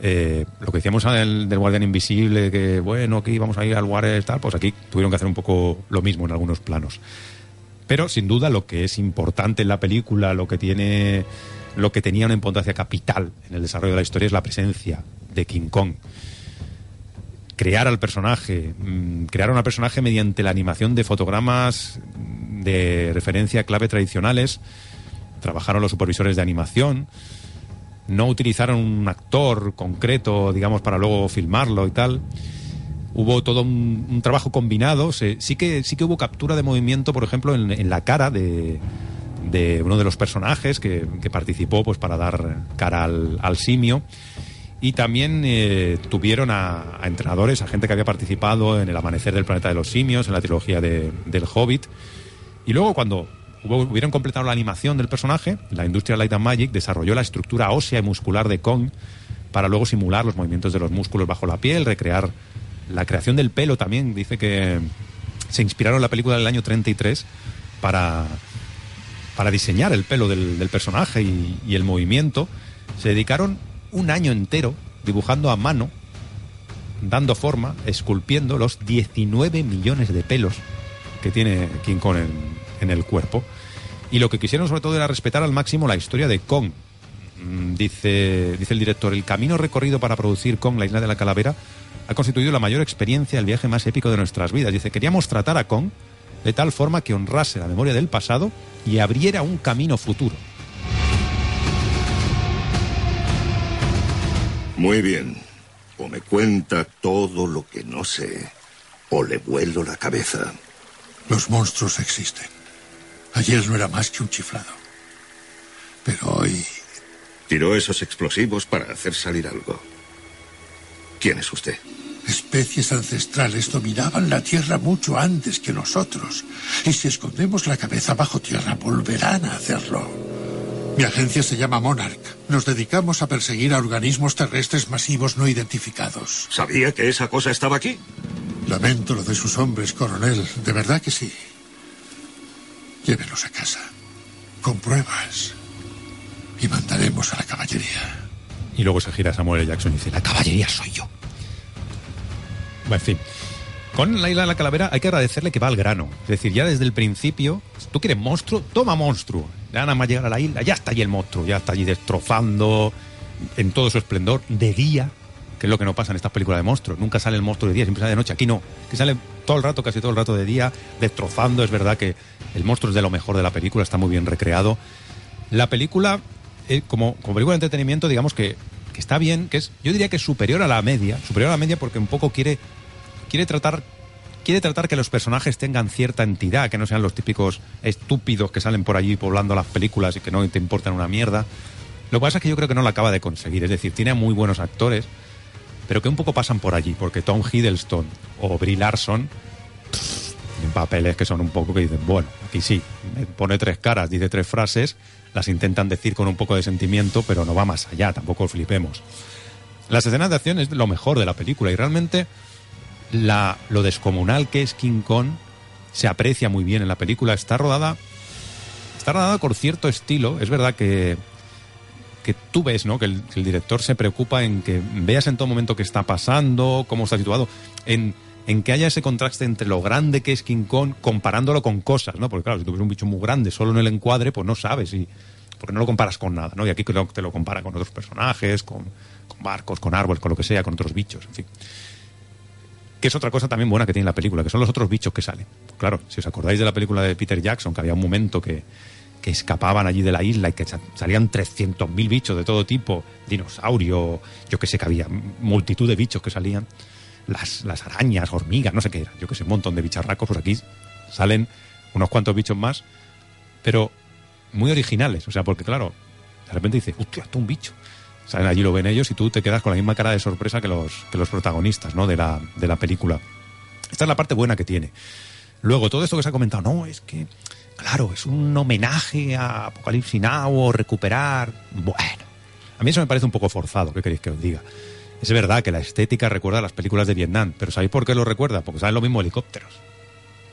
Eh, lo que decíamos del, del Guardián Invisible, que bueno, aquí vamos a ir a lugares tal, pues aquí tuvieron que hacer un poco lo mismo en algunos planos. Pero sin duda lo que es importante en la película, lo que tiene, lo que tenía una importancia capital en el desarrollo de la historia es la presencia de King Kong. Crear al personaje, mm, crear a un personaje mediante la animación de fotogramas de referencia clave tradicionales. Trabajaron los supervisores de animación. No utilizaron un actor concreto, digamos, para luego filmarlo y tal hubo todo un, trabajo combinado. Sí, que, sí que hubo captura de movimiento, por ejemplo, en, la cara de, uno de los personajes que, participó pues, para dar cara al, simio. Y también eh, tuvieron a, a entrenadores, a gente que había participado en El Amanecer del Planeta de los Simios, en la trilogía de- del Hobbit. Y luego, cuando hubieron completado la animación del personaje, la industria Light and Magic desarrolló la estructura ósea y muscular de Kong para luego simular los movimientos de los músculos bajo la piel, recrear la creación del pelo también. Dice que se inspiraron en la película del año 33 para, para diseñar el pelo del, personaje y, y el movimiento. Se dedicaron un año entero dibujando a mano, dando forma, esculpiendo los 19 millones de pelos que tiene King Kong en, en el cuerpo. Y lo que quisieron sobre todo era respetar al máximo la historia de Kong. Mm, Dice, dice el director, el camino recorrido para producir Kong, la isla de la calavera, ha constituido la mayor experiencia, el viaje más épico de nuestras vidas. Dice, queríamos tratar a Kong de tal forma que honrase la memoria del pasado y abriera un camino futuro. Muy bien. O me cuenta todo lo que no sé, o le vuelo la cabeza. Los monstruos existen. Ayer no era más que un chiflado. Pero hoy... Tiró esos explosivos para hacer salir algo. ¿Quién es usted? Especies ancestrales dominaban la Tierra mucho antes que nosotros. Y si escondemos la cabeza bajo tierra, volverán a hacerlo. Mi agencia se llama Monarch. Nos dedicamos a perseguir a organismos terrestres masivos no identificados. ¿Sabía que esa cosa estaba aquí? Lamento lo de sus hombres, coronel. De verdad que sí. Llévelos a casa. Con pruebas. Y mandaremos a la caballería. Y luego se gira Samuel. Jackson y dice, la caballería soy yo. Bueno, en fin. Con la isla de la calavera hay que agradecerle que va al grano. Es decir, ya desde el principio, tú quieres monstruo, toma monstruo. Ya nada más llegar a la isla, ya está allí el monstruo, ya está allí destrozando en todo su esplendor de día, que es lo que no pasa en estas películas de monstruos. Nunca sale el monstruo de día, siempre sale de noche. Aquí no, que sale todo el rato, casi todo el rato de día, destrozando. Es verdad que el monstruo es de lo mejor de la película, está muy bien recreado. La película, eh, como, como película de entretenimiento, digamos que, que está bien, que es, yo diría que superior a la media, superior a la media porque un poco quiere, quiere tratar quiere tratar que los personajes tengan cierta entidad, que no sean los típicos estúpidos que salen por allí poblando las películas y que no te importan una mierda. Lo que pasa es que yo creo que no lo acaba de conseguir, es decir, tiene muy buenos actores, pero que un poco pasan por allí, porque Tom Hiddleston o Brie Larson papeles que son un poco que dicen, bueno, aquí sí, pone tres caras, dice tres frases, las intentan decir con un poco de sentimiento, pero no va más allá, tampoco flipemos. Las escenas de acción es lo mejor de la película y realmente la, lo descomunal que es King Kong se aprecia muy bien en la película. Está rodada, está rodada con cierto estilo. Es verdad que, que tú ves, ¿no? Que el, director se preocupa en que veas en todo momento qué está pasando, cómo está situado, en que haya ese contraste entre lo grande que es King Kong comparándolo con cosas, ¿no? Porque claro, si ves un bicho muy grande solo en el encuadre, pues no sabes y porque no lo comparas con nada, ¿no? Y aquí te lo, compara con otros personajes, con, barcos, con árboles, con lo que sea, con otros bichos, en fin. Que es otra cosa también buena que tiene la película, que son los otros bichos que salen. Claro, si os acordáis de la película de Peter Jackson, que había un momento que, que escapaban allí de la isla y que sa- salían 300.000 bichos de todo tipo, dinosaurio, yo que sé que había multitud de bichos que salían, las, las arañas, hormigas, no sé qué era, yo que sé, un montón de bicharracos, pues aquí salen unos cuantos bichos más, pero muy originales, o sea, porque claro, de repente dices, hostia, esto es un bicho. Salen allí, lo ven ellos y tú te quedas con la misma cara de sorpresa que los, que los protagonistas ¿no? de, la, de la película. Esta es la parte buena que tiene. Luego, todo esto que se ha comentado, no, es que, claro, es un homenaje a Apocalipsis Now o recuperar. Bueno, a mí eso me parece un poco forzado, ¿qué queréis que os diga? Es verdad que la estética recuerda a las películas de Vietnam, pero ¿sabéis por qué lo recuerda? Porque salen los mismos helicópteros.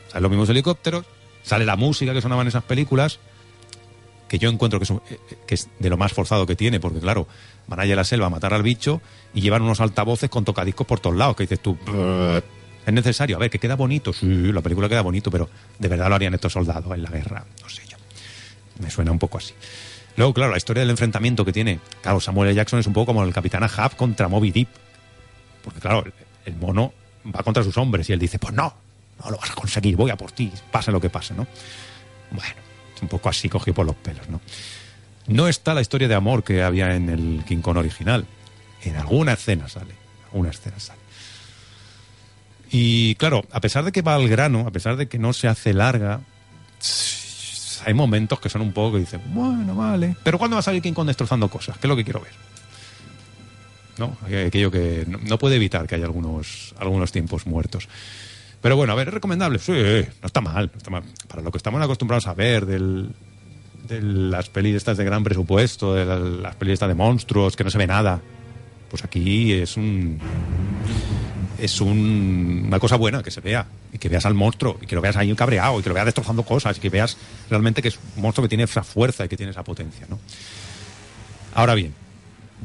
Salen los mismos helicópteros, sale la música que sonaba en esas películas, que yo encuentro que es, un- eh, eh, que es de lo más forzado que tiene, porque claro, van allá a la selva a matar al bicho y llevan unos altavoces con tocadiscos por todos lados, que dices tú, es necesario, a ver, que queda bonito, sí, la película queda bonito, pero de verdad lo harían estos soldados en la guerra, no sé yo. Me suena un poco así. Luego, claro, la historia del enfrentamiento que tiene, claro, Samuel L. Jackson es un poco como el Capitán Ahab contra Moby Deep, porque claro, el, mono va contra sus hombres y él dice, pues no, no lo vas a conseguir, voy a por ti, pase lo que pase, ¿no? Bueno, un poco así cogido por los pelos, ¿no? No está la historia de amor que había en el King Kong original. En alguna escena sale, en alguna escena sale. Y claro, a pesar de que va al grano, a pesar de que no se hace larga, hay momentos que son un poco que dicen, bueno, vale. Pero ¿cuándo va a salir King Kong destrozando cosas? Que es lo que quiero ver. ¿No? Aquello que no, puede evitar que haya algunos, algunos tiempos muertos. Pero bueno, a ver, ¿es recomendable? Sí, no está mal. Para lo que estamos acostumbrados a ver del, de las pelis estas de gran presupuesto, de la- las pelis de monstruos, que no se ve nada. Pues aquí es un. Es un- una cosa buena que se vea. Y que veas al monstruo, y que lo veas ahí cabreado, y que lo veas destrozando cosas, y que veas realmente que es un monstruo que tiene esa fuerza y que tiene esa potencia, ¿no? Ahora bien,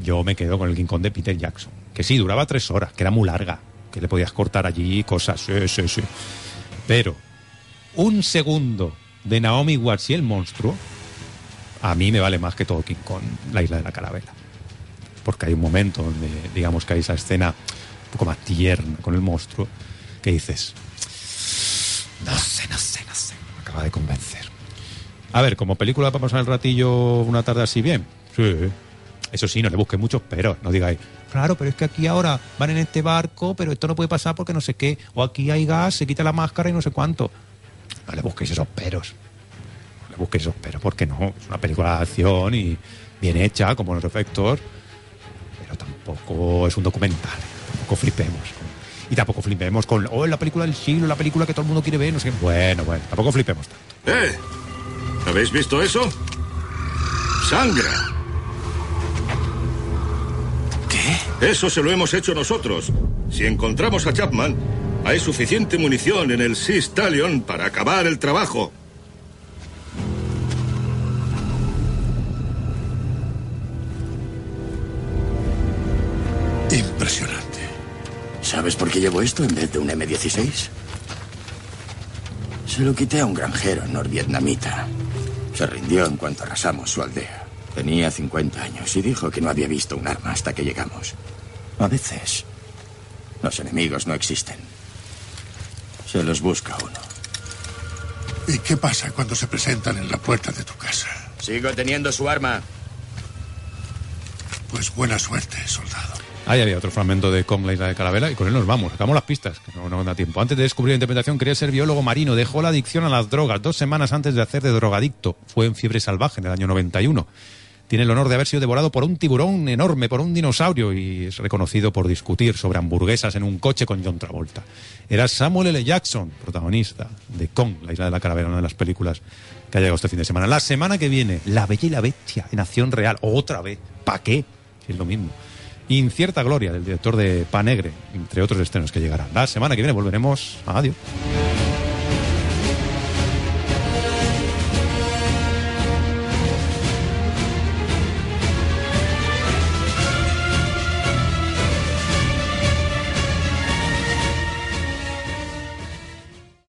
yo me quedo con el King de Peter Jackson. Que sí, duraba tres horas, que era muy larga, que le podías cortar allí cosas, sí, sí, sí. Pero un segundo de Naomi Watts y el monstruo, a mí me vale más que todo King Kong, la isla de la carabela. Porque hay un momento donde, digamos que hay esa escena poco más tierna con el monstruo, que dices, no sé, no sé, no sé, me acaba de convencer. A ver, como película para pasar el ratillo una tarde así bien, sí. Eso sí, no le busquéis muchos peros, no digáis, claro, pero es que aquí ahora van en este barco, pero esto no puede pasar porque no sé qué, o aquí hay gas, se quita la máscara y no sé cuánto. No le busquéis esos peros. No le busquéis esos peros, porque no, es una película de acción y bien hecha, con buenos efectos, pero tampoco es un documental, tampoco flipemos. Y tampoco flipemos con, oh, la película del siglo, la película que todo el mundo quiere ver, no sé qué. Bueno, bueno, tampoco flipemos tanto. ¿Eh? ¿Habéis visto eso? ¡Sangra! ¿Qué? Eso se lo hemos hecho nosotros. Si encontramos a Chapman, hay suficiente munición en el Sea Stallion para acabar el trabajo. Impresionante. ¿Sabes por qué llevo esto en vez de un M16? Se lo quité a un granjero norvietnamita. Se rindió en cuanto arrasamos su aldea. Tenía 50 años y dijo que no había visto un arma hasta que llegamos. A veces, los enemigos no existen. Se los busca uno. ¿Y qué pasa cuando se presentan en la puerta de tu casa? Sigo teniendo su arma. Pues buena suerte, soldado. Ahí había otro fragmento de Kong, la isla de Calavera, y con él nos vamos, sacamos las pistas, que no, no da tiempo. Antes de descubrir la interpretación, quería ser biólogo marino, dejó la adicción a las drogas dos semanas antes de hacer de drogadicto. Fue en fiebre salvaje en el año 91. Tiene el honor de haber sido devorado por un tiburón enorme, por un dinosaurio, y es reconocido por discutir sobre hamburguesas en un coche con John Travolta. Era Samuel L. Jackson, protagonista de Kong, la isla de la Calavera, una de las películas que ha llegado este fin de semana. La semana que viene, La Bella y la Bestia, en acción real, otra vez. ¿Para qué? Es lo mismo. Incierta Gloria, del director de Panegre, entre otros estrenos que llegarán. La semana que viene volveremos. Adiós.